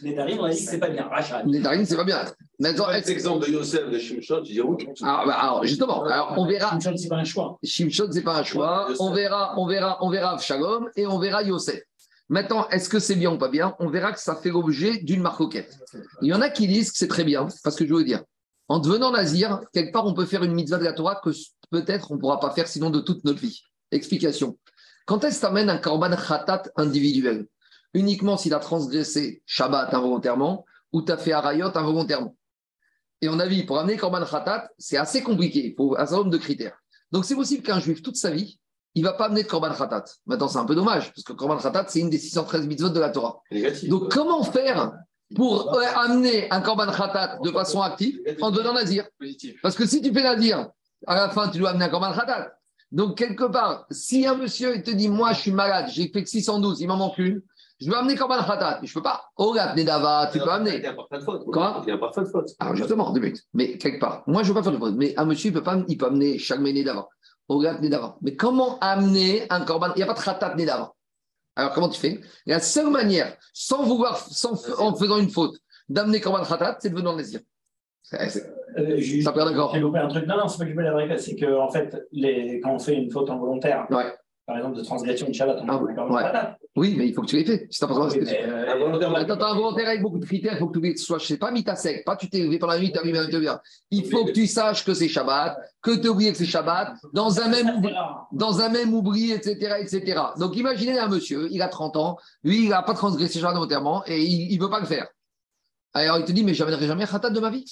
Les Darim, on a dit que c'est pas bien. Les Darim, c'est pas bien. Maintenant, l'exemple de Yosef de Shimshon, tu dis oui. Ah, bah, alors, justement, alors, on verra. Shimshon, c'est pas un choix. Shimshon, c'est pas un choix. On verra, on verra, on verra Shalom et on verra Yosef. Maintenant, est-ce que c'est bien ou pas bien? On verra que ça fait l'objet d'une marcoquette. Il y en a qui disent que c'est très bien, parce que je veux dire, en devenant nazir, quelque part, on peut faire une mitzvah de la Torah que peut-être on ne pourra pas faire sinon de toute notre vie. Explication. Quand est-ce que tu amènes un korban khatat individuel? Uniquement s'il a transgressé Shabbat involontairement ou tu as fait Arayot involontairement. Et on a vu, pour amener korban khatat, c'est assez compliqué. Il faut un certain nombre de critères. Donc c'est possible qu'un juif, toute sa vie, il ne va pas amener de korban khatat. Maintenant, c'est un peu dommage, parce que korban khatat, c'est une des 613 mitzvot de la Torah. Donc comment faire pour amener un korban khatat de façon active en devenant nazir? Parce que si tu fais nazir, à la fin, tu dois amener un korban khatat. Donc, quelque part, si un monsieur te dit, moi, je suis malade, j'ai fait 612, il m'en manque une, je veux amener korban khatat. Je ne peux pas. Oh, là, Nedava, tu peux amener. Il n'y a pas de faute. Quoi Il n'y a pas de faute. Alors, justement, deux minutes. Mais quelque part, moi, je ne veux pas faire de faute. Mais un monsieur, il peut, pas, il peut amener chaque Nedava. Oh, là, Nedava. Mais comment amener un korban? Il n'y a pas de khatat Nedava. Alors, comment tu fais? La seule manière, sans vouloir, sans, en faisant une faute, d'amener Korban Khatat, c'est de venir en nazir. Euh, j'ai- Ça perd d'accord. J'ai loupé un truc. Non, non, c'est pas que je vérité, c'est que en fait, les... quand on fait une faute involontaire, Ouais. par exemple de transgression de Shabbat, on Ah, ouais. Oui, mais il faut que tu l'aies fait. T'as Oui, mais, euh. Attends, t'as un volontaire avec beaucoup de critères, il faut que tu sois, je sais pas, mis ta sec, pas tu t'es levé pendant la nuit, tu arrivé à te bien. Il faut que tu saches que c'est Shabbat, que tu oublié que c'est Shabbat, dans un même oubli, dans un même oubli, etc., etc. Donc imaginez un monsieur, il a 30 ans, lui, il n'a pas transgressé Shabbat volontairement et il ne veut pas le faire. Alors il te dit, mais jamais khatat de ma vie.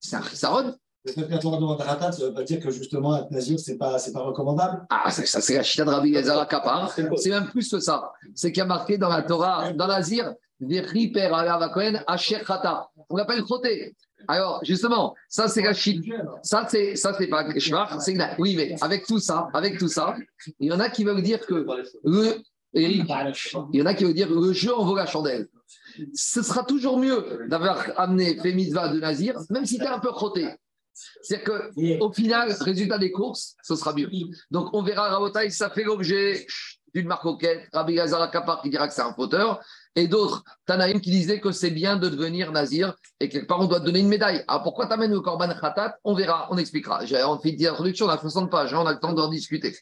C'est un chissaron. Le fait demande Ratat, ça ne veut pas dire que justement, être nazir, ce n'est pas, c'est pas recommandable. Ah, ça, ça, c'est la chita de Rabbi Kappa. C'est même plus que ça. C'est qu'il y a marqué dans la Torah, dans l'Azir. On l'appelle choté. Alors, justement, ça, c'est la chita. Ça, c'est, ça, c'est pas c'est Oui, mais avec tout ça, avec tout ça, il y en a qui veulent dire que le, Eric, il y en a qui veulent dire le jeu en vaut la chandelle. Ce sera toujours mieux d'avoir amené fait mitzvah de Nazir, même si tu es un peu choté. C'est-à-dire que, au final, résultat des courses, ce sera mieux. Donc, on verra, Rabotaï, ça fait l'objet d'une marcoquette. Rabbi Gazar Akapar qui dira que c'est un fauteur, et d'autres, Tanaïm qui disaient que c'est bien de devenir nazir, et quelque part, on doit te donner une médaille. Alors, pourquoi t'amènes le Korban Khatat? On verra, on expliquera. J'ai fait une introduction, on a 60 pages, hein, on a le temps d'en discuter.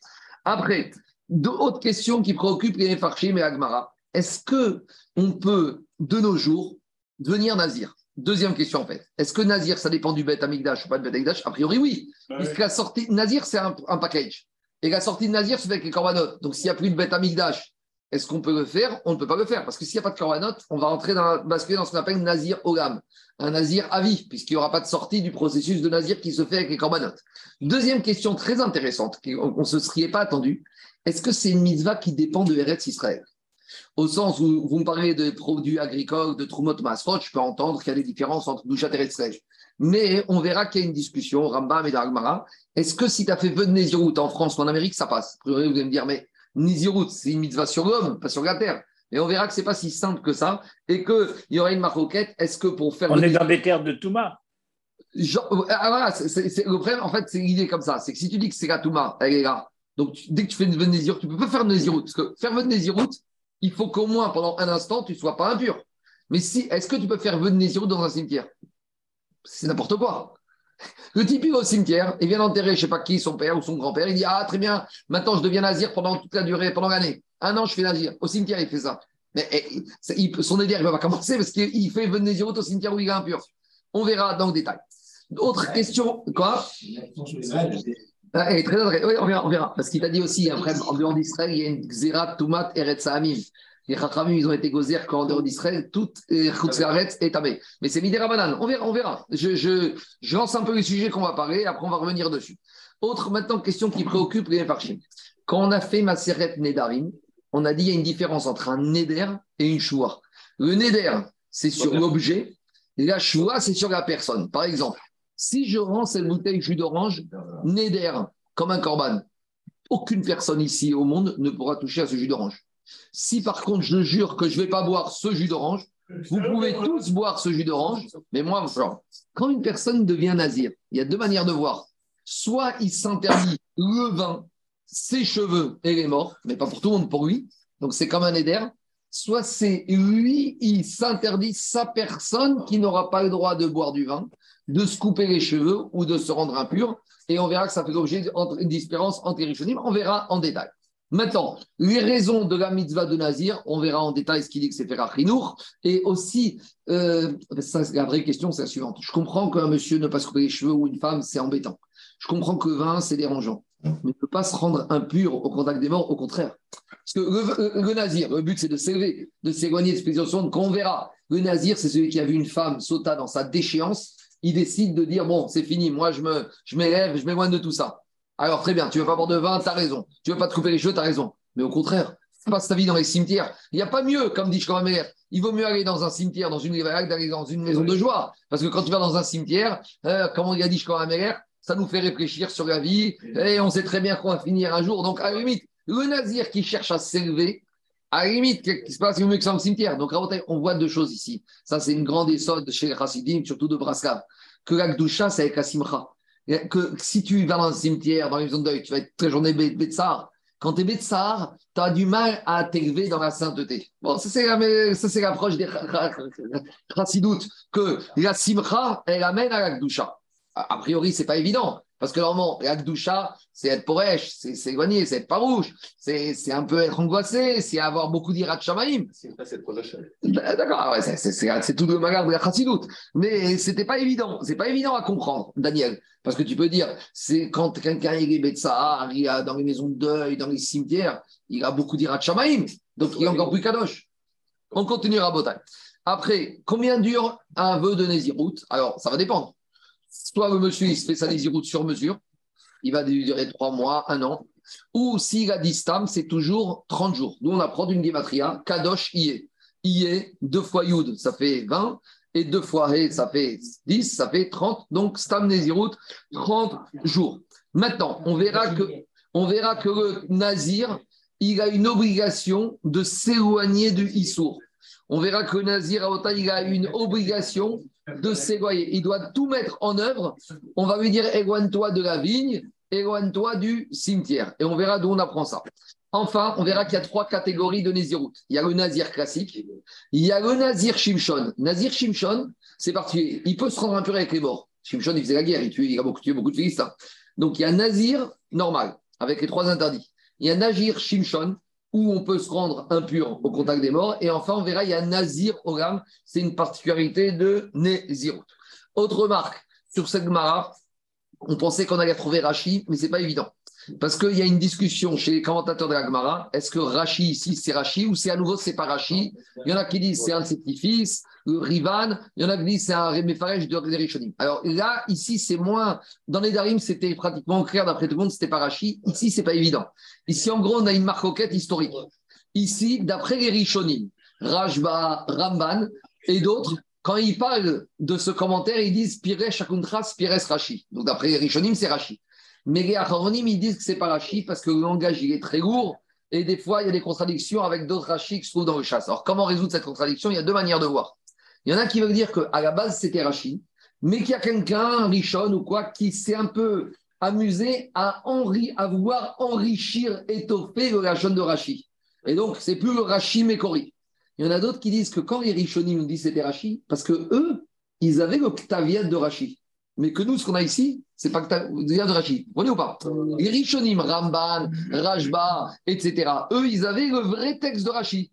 Après, d'autres questions qui préoccupent les Farchim et Agmara. Est-ce que on peut, de nos jours, devenir nazir Deuxième question en fait. Est-ce que Nazir, ça dépend du bête Amigdash ou pas de bête Amigdash A priori, oui. Puisque la sortie Nazir, c'est un, un package. Et la sortie de Nazir se fait avec les corbanotes. Donc s'il n'y a plus de bête Amigdash, est-ce qu'on peut le faire? On ne peut pas le faire. Parce que s'il n'y a pas de corbanotes, on va rentrer dans, basculer dans ce qu'on appelle Nazir Olam. Un Nazir à vie, puisqu'il n'y aura pas de sortie du processus de Nazir qui se fait avec les corbanotes. Deuxième question très intéressante, qu'on ne se serait pas attendu. Est-ce que c'est une mitzvah qui dépend de Eretz Israël? Au sens où vous me parlez de produits agricoles, de Trumot Masrot, je peux entendre qu'il y a des différences entre Douchat et Retzreg. Mais on verra qu'il y a une discussion, Rambam et Dagmara. Est-ce que si tu as fait vœu de Nézirut en France ou en Amérique, ça passe? Vous allez me dire, mais Nézirut, c'est une mitzvah sur l'homme, pas sur la terre. Et on verra que ce n'est pas si simple que ça et qu'il y aura une maroquette. Est-ce que pour faire. On le est dans des terres de Touma. Genre, ah, voilà, c'est, c'est- c'est- le problème, en fait, c'est l'idée comme ça. C'est que si tu dis que c'est la Touma, elle est là. Donc, tu- dès que tu fais une Nézirut, tu ne peux pas faire de Nézirut. Parce que faire de Nézirut, il faut qu'au moins pendant un instant, tu ne sois pas impur. Mais si, est-ce que tu peux faire vœu de Nézirut dans un cimetière? C'est n'importe quoi. Le type, il va au cimetière, il vient d'enterrer, je ne sais pas qui, son père ou son grand-père. Il dit Ah, très bien, maintenant je deviens nazir pendant toute la durée, pendant l'année. Un an, je fais nazir. Au cimetière, il fait ça. Mais eh, il son éder, il ne va pas commencer parce qu'il fait vœu de Nézirut au cimetière où il est impur. On verra dans le détail. Autre question, quoi? Elle est très intéressante. Oui, on verra, on verra. Parce qu'il t'a dit aussi, après, en dehors d'Israël, il y a une Xerat, Tumat, Eretz Sahamim. Les Chachamim, ils ont été gozer qu'en dehors d'Israël, toute Chutzlaret est tamé. Mais c'est Midera Banane. On verra, on verra. Je, je, je lance un peu les sujets qu'on va parler, après on va revenir dessus. Autre maintenant question qui préoccupe les Farchim. Quand on a fait Maseret Nedarim, on a dit il y a une différence entre un Neder et une Shua. Le Neder, c'est sur l'objet, et la Shua, c'est sur la personne. Par exemple, si je rends cette bouteille jus d'orange, Neder, comme un corban, aucune personne ici au monde ne pourra toucher à ce jus d'orange. Si par contre je jure que je ne vais pas boire ce jus d'orange, vous pouvez tous boire ce jus d'orange, mais moi, quand une personne devient nazir, il y a deux manières de voir. Soit il s'interdit le vin, ses cheveux et les morts, mais pas pour tout le monde, pour lui. Donc c'est comme un éder. Soit c'est lui, il s'interdit sa personne qui n'aura pas le droit de boire du vin, de se couper les cheveux ou de se rendre impur. Et on verra que ça fait l'objet d'une différence entre Rishonim. On verra en détail. Maintenant, les raisons de la mitzvah de Nazir, on verra en détail ce qu'il dit que c'est faire Chinour. Et aussi, euh, la vraie question, c'est la suivante. Je comprends qu'un monsieur ne pas se couper les cheveux ou une femme, c'est embêtant. Je comprends que vin, c'est dérangeant. Mais ne pas se rendre impur au contact des morts, au contraire. Parce que le, le- nazir, le but, c'est de s'élever, de s'éloigner de l'expédition, qu'on verra. Le nazir, c'est celui qui a vu une femme sauta dans sa déchéance. Il décide de dire Bon, c'est fini, moi, je me, je m'élève, je m'éloigne de tout ça. Alors, très bien, tu veux pas boire de vin, tu as raison. Tu veux pas te couper les cheveux, tu as raison. Mais au contraire, passe ta vie dans les cimetières. Il n'y a pas mieux, comme dit Shkoramer. Il vaut mieux aller dans un cimetière, dans une rivière, d'aller dans une maison de joie. Parce que quand tu vas dans un cimetière, euh, comme on a dit Shkoramer, ça nous fait réfléchir sur la vie et on sait très bien qu'on va finir un jour. Donc, à la limite, le nazir qui cherche à s'élever, à la limite, qu'est-ce qui se passe? Il mieux que ça au cimetière. Donc, on voit deux choses ici. Ça, c'est une grande essode chez les Chassidim, surtout de Braslav. Que la Gdusha, c'est avec la Simcha. Que si tu vas dans un cimetière, dans une de deuil, tu vas être très journée Betsar. Quand tu es Betsar, tu as du mal à t'élever dans la sainteté. Bon, ça, c'est l'approche des chassidoutes, que la Simcha, elle amène à la Gdusha. A priori, c'est pas évident. Parce que normalement, l'Akdoucha, c'est être poresh, c'est s'éloigner, c'est être farouche, c'est un peu être angoissé, c'est avoir beaucoup d'Irat Shamaim. C'est pas cette Ben, D'accord, ouais, c'est tout le magar de la Chassidoute. Mais c'était pas évident, c'est pas évident à comprendre, Daniel. Parce que tu peux dire, c'est quand quelqu'un est Betsahar, il a dans les maisons de deuil, dans les cimetières, il a beaucoup d'Irat Shamaim. Donc il est encore plus kadosh. On continuera à Après, combien dure un vœu de Nézirut Alors, ça va dépendre. Soit le monsieur, il se fait sa Nézirut sur mesure, il va durer trois mois, un an. Ou s'il a dit stam, c'est toujours 30 jours. Nous, on apprend d'une Gematria, Kadosh Iye. Iye, deux fois Yud, ça fait 20. Et deux fois He, ça fait 10, ça fait 30. Donc, stam Nézirut, 30 jours. Maintenant, on verra que, on verra que le Nazir, il a une obligation de s'éloigner du Issour. On verra que le Nazir, il a une obligation de s'éloigner. Il doit tout mettre en œuvre. On va lui dire éloigne-toi de la vigne, éloigne-toi du cimetière. Et on verra d'où on apprend ça. Enfin, on verra qu'il y a trois catégories de Nézirut. Il y a le Nazir classique, il y a le Nazir Shimshon. Nazir Shimshon, c'est particulier. Il peut se rendre impur avec les morts. Shimshon, il faisait la guerre, il, il a beaucoup tué beaucoup de Philistins. Donc il y a Nazir normal, avec les trois interdits. Il y a Nazir Shimshon, où on peut se rendre impur au contact des morts. Et enfin, on verra, il y a Nazir Ogam, c'est une particularité de Nézirut. Autre remarque, sur cette on pensait qu'on allait trouver Rashi, mais ce n'est pas évident. Parce qu'il y a une discussion chez les commentateurs de la Gemara. Est-ce que Rashi ici, c'est Rashi ou c'est à nouveau, c'est pas Rashi Il y en a qui disent c'est un de ses petits-fils, Rivan. Il y en a qui disent c'est un Réméfarèche de Rishonim. Alors là, ici, c'est moins. Dans les Darim, c'était pratiquement clair d'après tout le monde, c'était pas Rashi. Ici, c'est pas évident. Ici, en gros, on a une marcoquette historique. Ici, d'après les Rishonim, Rajba, Ramban et d'autres, quand ils parlent de ce commentaire, ils disent Pires Shakuntras, Pires Rashi. Donc d'après les Rishonim, c'est Rashi. Mais les Acharonim, ils disent que c'est pas Rashi parce que le langage, il est très lourd. Et des fois, il y a des contradictions avec d'autres Rashi qui se trouvent dans le chasse. Alors, comment résoudre cette contradiction? Il y a deux manières de voir. Il y en a qui veulent dire qu'à la base, c'était Rashi, mais qu'il y a quelqu'un, Richon ou quoi, qui s'est un peu amusé à, à vouloir enrichir, étoffer le Rachon de Rashi. Et donc, c'est plus le Rashi Mekori. Il y en a d'autres qui disent que quand les Rishonim disent c'était Rashi, parce que eux, ils avaient le Ktaviat de Rashi. Mais que nous, ce qu'on a ici, c'est pas Ktaviat de Rashi. Vous voyez ou pas? Les Rishonim, Ramban, Rajba, etc., eux, ils avaient le vrai texte de Rashi.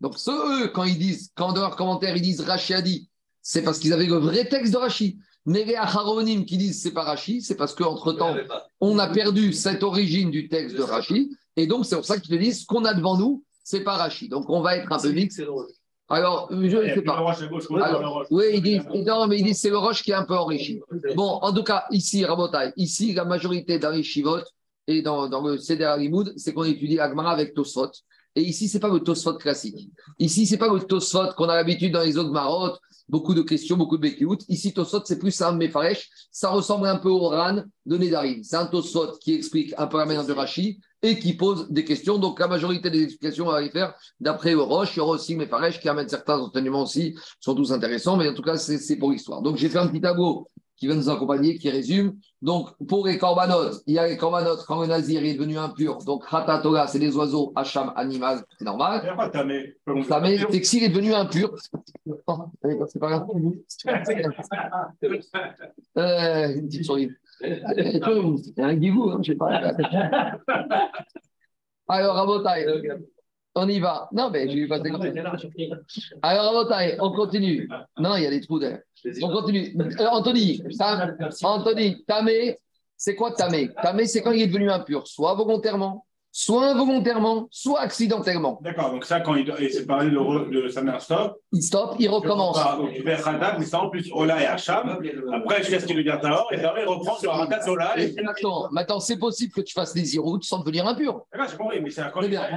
Donc, ceux, eux, quand ils disent, quand dans leurs commentaires, ils disent Rashi a dit, c'est parce qu'ils avaient le vrai texte de Rashi. Mais les Acharonim qui disent c'est pas Rashi, c'est parce qu'entre-temps, on a perdu cette origine du texte de Rashi. Et donc, c'est pour ça qu'ils te disent ce qu'on a devant nous, c'est pas Rashi. Donc, on va être un peu mix. Alors, je ne sais pas. oui, ils disent, non, mais ils disent c'est le roche qui est un peu enrichi. Bon, en tout cas, ici, Rabotai, ici, la majorité dans et dans, dans le Seder Alimoud, c'est qu'on étudie Agmara avec Tosfot. Et ici, ce n'est pas le Tosfot classique. Ici, ce n'est pas le Tosfot qu'on a l'habitude dans les autres marottes, beaucoup de questions, beaucoup de békiout. Ici, Tosfot, c'est plus un Mefaresh. Ça ressemble un peu au Ran de Nedarim. C'est un Tosfot qui explique un peu la manière de Rashi et qui pose des questions. Donc, la majorité des explications, on va les faire d'après Oroche. Il y aura aussi Mefaresh qui amène certains enseignements aussi, sont tous intéressants, mais en tout cas, c'est pour l'histoire. Donc, j'ai fait un petit tableau qui va nous accompagner, qui résume. Donc, pour les corbanotes, il y a les corbanotes quand le nazir est devenu impur. Donc, Ratatoga, c'est des oiseaux, Hacham, animal, c'est normal. Tamé, c'est que s'il est devenu impur. c'est pas grave. euh, une petite souris. A un guigou, hein, je sais pas. Alors, Rabotai, on y va. Non, mais j'ai eu pas Alors, Rabotai, on continue. Non, il y a des trous d'air. On continue. Euh, Anthony, Anthony, Tamé, c'est quoi Tamé Tamé, c'est quand il est devenu impur, soit volontairement, soit involontairement, soit accidentellement. D'accord, donc ça, quand il s'est parlé de, de sa mère stop. Il stop, il recommence. Donc il fait Haddad, mais ça en plus Ola et Hacham. Après, je ce qu'il lui dit alors, et après, il reprend sur Haddad, Ola. Et... Maintenant, maintenant c'est possible que tu fasses des iroutes sans devenir impur. D'accord, j'ai compris, mais c'est un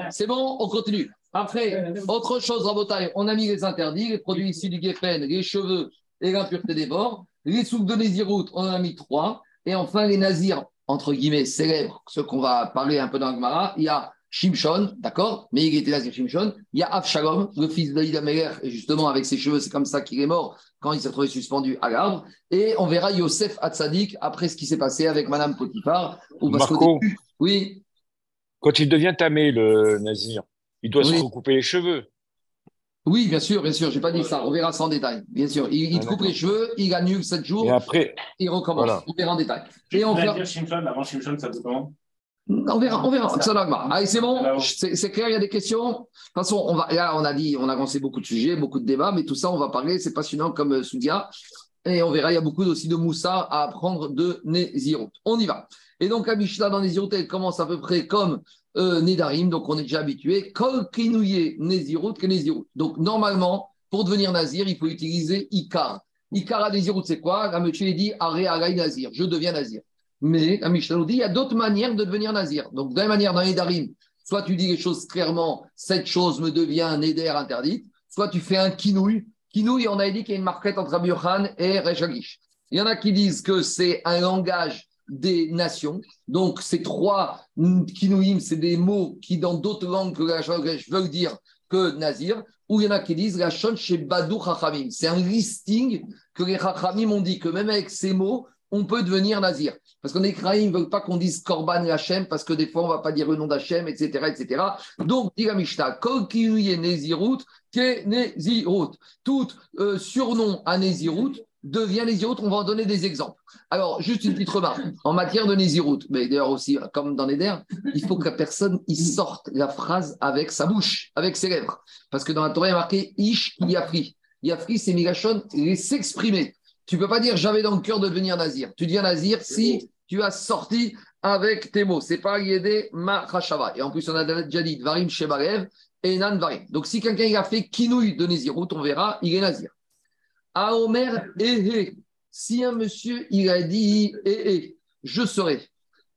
C'est bon, on continue. Après, autre chose, Rabotaille, on a mis les interdits, les produits issus du Geffen, les cheveux, et l'impureté des morts. Les soupes de Nézirut, on en a mis trois. Et enfin, les nazirs, entre guillemets, célèbres, ceux qu'on va parler un peu dans Gemara, il y a Shimshon, d'accord Mais il était nazir Shimshon. Il y a Avshalom, le fils d'Aïd Améler, et justement, avec ses cheveux, c'est comme ça qu'il est mort quand il s'est trouvé suspendu à l'arbre. Et on verra Yosef Hatzadik après ce qui s'est passé avec Madame Potiphar. Marco, oui. Quand il devient tamé, le nazir, il doit se recouper les cheveux. Oui, bien sûr, bien sûr, je n'ai pas dit ça, on verra ça en détail. Bien sûr, il, il Ah, te coupe les cheveux, il annule 7 jours, Et après, il recommence. Voilà. On verra en détail. Et on verra. Shimshon, avant Shimshon, ça peut comment On verra, on verra. Ça va, Allez, c'est bon. C'est c'est clair, il y a des questions? De toute façon, on va, là, on a dit, on a lancé beaucoup de sujets, beaucoup de débats, mais tout ça, on va parler, c'est passionnant comme euh, Soudia. Et on verra, il y a beaucoup aussi de Moussa à apprendre de Nézirut. On y va. Et donc, la Mishnah dans Nézirut, elle commence à peu près comme euh, Nédarim, donc on est déjà habitué. Que. Donc, normalement, pour devenir Nazir, il faut utiliser Ikar. Ikar à Nézirut, c'est quoi? La monsieur dit Nazir, je deviens Nazir. Mais la Mishnah nous dit il y a d'autres manières de devenir Nazir. Donc, même manière, dans les Darim, soit tu dis les choses clairement, cette chose me devient un éder interdite, soit tu fais un kinouille. Kinouille, on a dit qu'il y a une marquette entre Rabbi et Rechagish. Il y en a qui disent que c'est un langage des nations. Donc, ces trois kinouïm, c'est des mots qui, dans d'autres langues que la Rechagish, veulent dire que Nazir. Ou il y en a qui disent la shon chez. C'est un listing que les Chachamim ont dit que même avec ces mots, on peut devenir Nazir. Parce qu'on est Kraïm, ils ne veulent pas qu'on dise Korban Hachem, parce que des fois, on ne va pas dire le nom d'Hachem, etc., etc. Donc, dit la Mishnah. Tout euh, surnom à Nezirut devient Nezirut. On va en donner des exemples. Alors, juste une petite remarque. En matière de Nezirut, mais d'ailleurs aussi, comme dans les der, il faut que la personne il sorte la phrase avec sa bouche, avec ses lèvres. Parce que dans la Torah, il y a marqué Ish Yafri. Yafri, c'est Migashon, s'exprimer. Tu peux pas dire j'avais dans le cœur de devenir nazir. Tu deviens nazir si tu as sorti avec tes mots. C'est pas Yédé Ma Chashava. Et en plus, on a déjà dit Varim Shebarev et Nan Varim. Donc, si quelqu'un a fait kinouille de Nézirut, on verra, il est nazir. À Omer, Ehe. Si un monsieur, il a dit Ehe, je serai.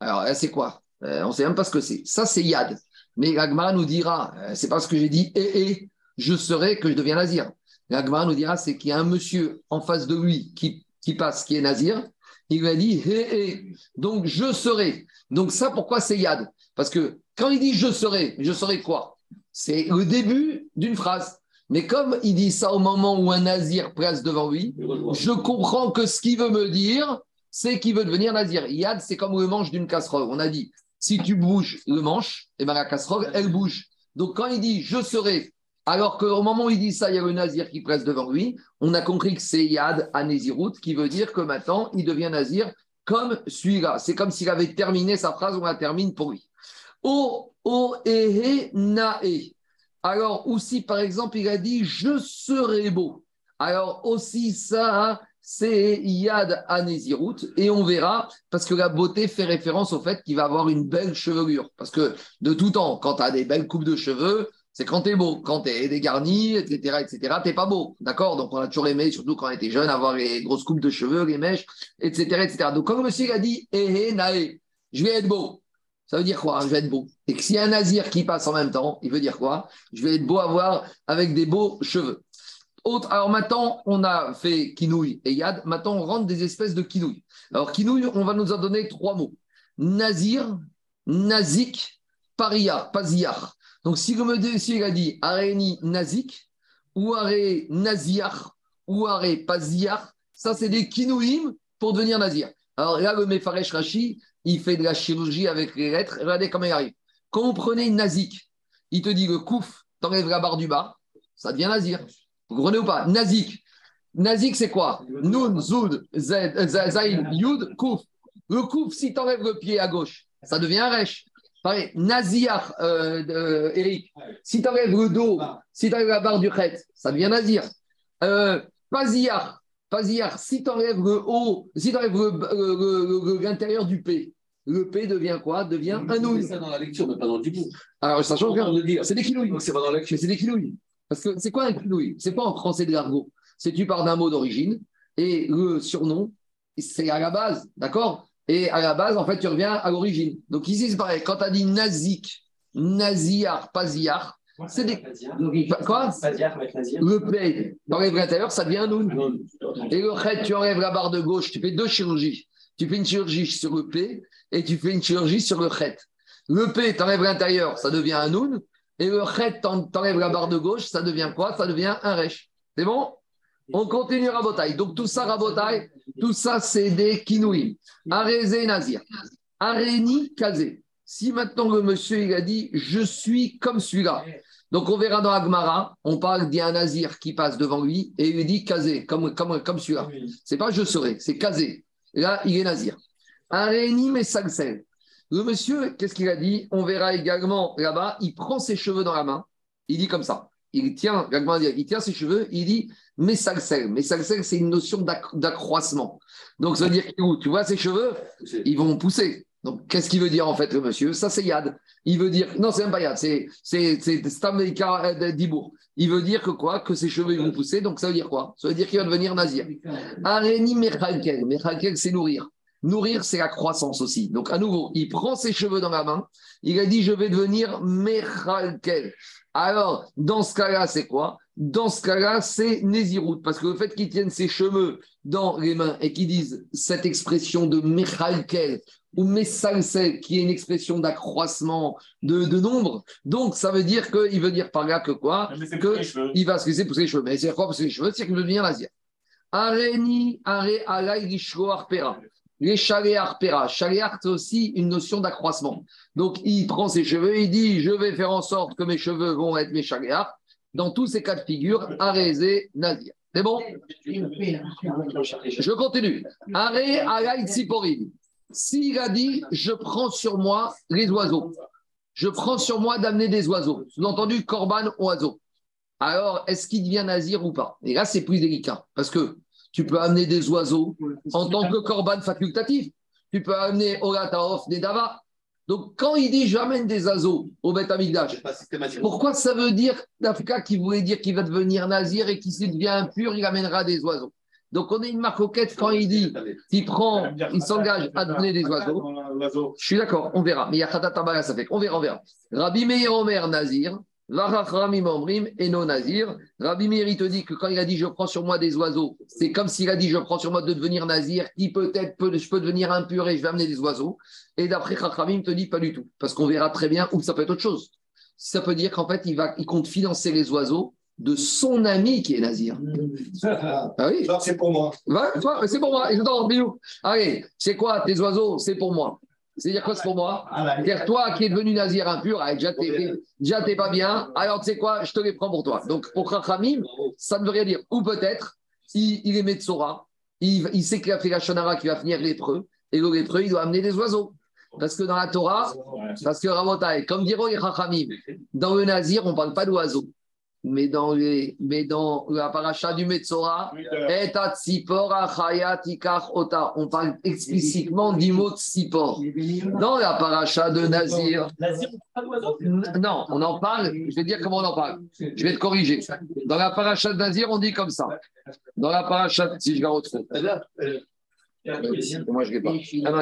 Alors, là, c'est quoi? On ne sait même pas ce que c'est. Ça, c'est Yad. Mais l'Agma nous dira, c'est parce que j'ai dit Ehe, je serai que je deviens nazir. L'Agma nous dira, c'est qu'il y a un monsieur en face de lui qui, passe, qui est nazir. Il lui a dit, hé, donc je serai. Donc ça, pourquoi c'est Yad? Parce que quand il dit je serai, je serai quoi? C'est le début d'une phrase. Mais comme il dit ça au moment où un nazir passe devant lui, je comprends que ce qu'il veut me dire, c'est qu'il veut devenir nazir. Yad, c'est comme le manche d'une casserole. On a dit, si tu bouges le manche, et ben la casserole, elle bouge. Donc quand il dit je serai, alors qu'au moment où il dit ça, il y a le nazir qui presse devant lui, on a compris que c'est Yad à Nézirut, qui veut dire que maintenant, il devient nazir comme celui-là. C'est comme s'il avait terminé sa phrase, on la termine pour lui. O, o, ehe, nae. Alors, aussi, par exemple, il a dit je serai beau. Alors, aussi, ça, c'est Yad à Nézirut. Et on verra, parce que la beauté fait référence au fait qu'il va avoir une belle chevelure. Parce que de tout temps, quand tu as des belles coupes de cheveux, c'est quand tu es beau. Quand tu es dégarni, etc., etc., tu pas beau. D'accord? Donc, on a toujours aimé, surtout quand on était jeune, avoir les grosses coupes de cheveux, les mèches, etc., etc. Donc, le monsieur a dit Eh, eh, nae, je vais être beau. Ça veut dire quoi Je vais être beau. Et que s'il y a un nazir qui passe en même temps, il veut dire quoi? Je vais être beau à voir avec des beaux cheveux. Autre, alors maintenant, on a fait kinouille et yad. Maintenant, on rentre des espèces de kinouille. Alors, kinouille, on va nous en donner trois mots nazir, nazik, paria, pasiar. Donc, si le monsieur a dit areni nazik, ou aré ou pasiar, ça, c'est des kinouïm pour devenir nazir. Alors là, le Mefaresh Rashi, il fait de la chirurgie avec les lettres. Regardez comment il arrive. Quand vous prenez une nazik, il te dit le kouf, t'enlèves la barre du bas, ça devient nazir. Vous comprenez ou pas? Nazik. Nazik, c'est quoi? Nun, Zoud, Zaïd, Yud, Kouf. Le Kouf, si tu enlèves le pied à gauche, ça devient un Resh. Pareil, Nazir, euh, euh, Eric, si tu enlèves le dos, si tu enlèves la barre du Khet, ça devient Nazir. Euh, Paziar, si tu enlèves le haut, si tu enlèves l'intérieur du P, le P devient quoi? Devient un Nun. C'est ça dans la lecture, mais pas dans le dibou. Alors, ça change rien. de dire. C'est des kinouilles. Donc, c'est pas dans la lecture. C'est des kinouilles. Parce que c'est quoi un kinouille? C'est pas en français de l'argot. C'est tu pars d'un mot d'origine et le surnom, c'est à la base, d'accord? Et à la base, en fait, tu reviens à l'origine. Donc ici, c'est pareil. Quand tu as dit nazik, naziar, paziar, c'est des. Quoi. Le P, tu enlèves l'intérieur, ça devient un noun. Et le Khet, tu enlèves la barre de gauche, tu fais deux chirurgies. Tu fais une chirurgie sur le P et tu fais une chirurgie sur le Khet. Le P, tu enlèves l'intérieur, ça devient un noun. Et le Khet, tu enlèves la barre de gauche, ça devient quoi? Ça devient un Resh. C'est bon? On continue Rabotaï. Donc tout ça, Rabotaï, tout ça, c'est des kinouïs. Arézé Nazir. Aréni Kazé. Si maintenant le monsieur il a dit je suis comme celui-là, donc on verra dans Agmara, on parle d'un nazir qui passe devant lui et il lui dit casé, comme, comme, comme celui-là. C'est pas je serai, c'est casé. Là, il est nazir. Aréni mais Le monsieur, qu'est-ce qu'il a dit? On verra également là-bas, il prend ses cheveux dans la main, il dit comme ça. Il tient, il tient ses cheveux, il dit mais Mais c'est une notion d'accroissement. Donc ça veut dire que tu vois ses cheveux, ils vont pousser. Donc, qu'est-ce qu'il veut dire en fait, le monsieur? Ça, c'est Yad. Il veut dire, non, c'est même pas Yad, c'est euh, Dibour. Il veut dire que quoi? Que ses cheveux vont pousser. Donc, ça veut dire quoi? Ça veut dire qu'il va devenir nazir. Areni Mechalkel. Mechalkel, c'est nourrir. Nourrir, c'est la croissance aussi. Donc, à nouveau, il prend ses cheveux dans la main. Il a dit, je vais devenir Mechalkel. Alors, dans ce cas-là, c'est quoi? Dans ce cas-là, c'est Nézirout. Parce que le fait qu'il tienne ses cheveux dans les mains et qu'il dise cette expression de Mechalkel, ou Messalsel, qui est une expression d'accroissement de, nombre. Donc, ça veut dire qu'il veut dire par là que quoi? Que il va se laisser pousser les cheveux. Mais c'est quoi? Pousser les cheveux C'est qu'il veut devenir nazir. Areni, are, alay, arpera. Les chaléar pera. Chaléar, c'est aussi une notion d'accroissement. Donc, il prend ses cheveux, il dit Je vais faire en sorte que mes cheveux vont être mes chaléar. Dans tous ces cas de figure, arésé, nazir. C'est bon? Je continue. Are, alay, tsiporim. S'il a dit, je prends sur moi les oiseaux, je prends sur moi d'amener des oiseaux, sous-entendu corban oiseau, alors est-ce qu'il devient nazir ou pas? Et là, c'est plus délicat, parce que tu peux amener des oiseaux en tant que corban facultatif. Tu peux amener Orataof, des Dava. Donc, quand il dit j'amène des oiseaux au Beth Amigdash, pourquoi ça veut dire, d'Africa, qui voulait dire qu'il va devenir nazir et qu'il devient impur, il amènera des oiseaux? Donc, on est une marcoquette quand il dit, il prend, il s'engage à donner des oiseaux. Je suis d'accord, on verra. Mais il y a Khatat ça fait. On verra, on verra. Rabbi Meir Omer Nazir, Varachramim Omrim et non Nazir. Rabbi Meir, il te dit que quand il a dit je prends sur moi des oiseaux, c'est comme s'il a dit je prends sur moi de devenir Nazir, qui peut-être peut, je peux devenir impur et je vais amener des oiseaux. Et d'après Chachamim, te dit pas du tout. Parce qu'on verra très bien où ça peut être autre chose. Ça peut dire qu'en fait, il, va, il compte financer les oiseaux de son ami qui est nazir. Ah oui. c'est pour moi. c'est pour moi. Allez, c'est quoi tes oiseaux C'est pour moi. C'est-à-dire quoi c'est pour moi? Ah, C'est-à-dire toi qui es devenu nazir impur, déjà t'es pas bien, alors tu sais quoi, je te les prends pour toi. Donc pour Khachamim, ça ne veut rien dire. Ou peut-être, il, il est Metsora, il, il sait qu'il a fait la Shonara qui va finir lépreux, et le lépreux, il doit amener des oiseaux. Parce que dans la Torah, parce que Rabotai, comme diront les Khachamim, dans le nazir, on ne parle pas d'oiseaux mais dans, les, mais dans la paracha du Metzora, on parle explicitement du mot Tzipor. Dans la paracha de Nazir, non, on en parle, je vais dire comment on en parle. Je vais te corriger. Dans la paracha de Nazir, on dit comme ça. Dans la paracha, si je la retrouve. Moi, je ne l'ai pas. Ah non,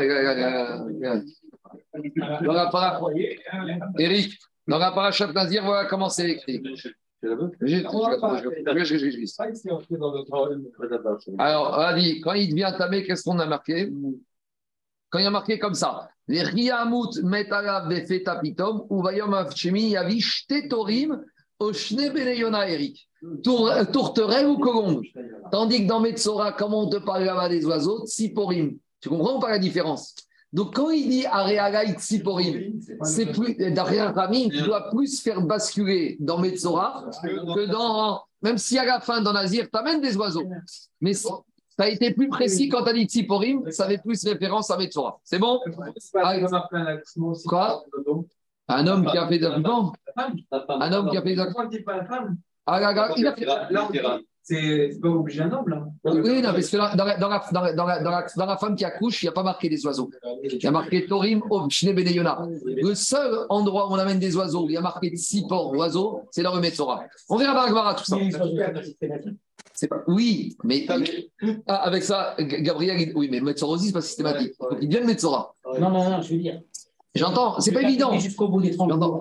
dans la paracha, Eric, dans la paracha de Nazir, voilà comment c'est écrit. Alors, Adi, quand il devient tamé, qu'est-ce qu'on a marqué Quand il a marqué comme ça, les Riamut metala befetapitom, ou vayom avchemi yavish tetorim, oshne beneyona Eric. Tourterelle ou colombe. Tandis que dans Metzora, comment on te parle là-bas des oiseaux? Tsiporim. Tu comprends pas la différence? Donc, quand il dit Areaga Itsiporim, c'est plus, derrière Ramim, tu dois plus faire basculer dans Metzora que dans. Même si à la fin, dans Nazir, tu amènes des oiseaux. Mais ça a été plus précis quand tu as dit Tsiporim, ça avait plus référence à Metzora. C'est bon? Quoi? Un homme qui a fait des Un homme qui a fait des Ah, il a fait. C'est pas obligé un homme, là. Oui, non, parce que dans la, dans la, dans la, dans la, dans la femme qui accouche, il n'y a pas marqué des oiseaux. Il y a marqué Torim, Om, Shne Beneyona. Le seul endroit où on amène des oiseaux, il y a marqué six ports oiseaux, c'est dans le Metzora. On verra dans Agmara tout ça. Pas... Oui, mais ah, avec ça, Gabriel, oui, mais Metzora aussi, c'est pas systématique. Il vient de Metzora. Non, non, non, je veux dire. J'entends, c'est pas évident. Jusqu'au bout des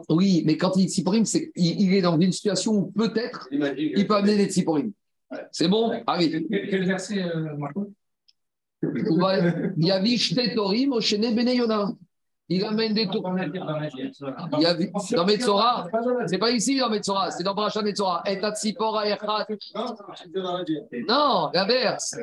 Oui, mais quand il dit Tsiporim, c'est il, est dans une situation où peut-être il peut amener des Tsiporim. C'est bon Allez. Quel verset, euh, Marco? Yavish Tetorim, Oshene Beneyona. il amène des tours. Il y a, dans Metzora, c'est pas ici dans Metzora, c'est dans Bracha Metzora. Et Tatsipora Echat. Non, l'inverse.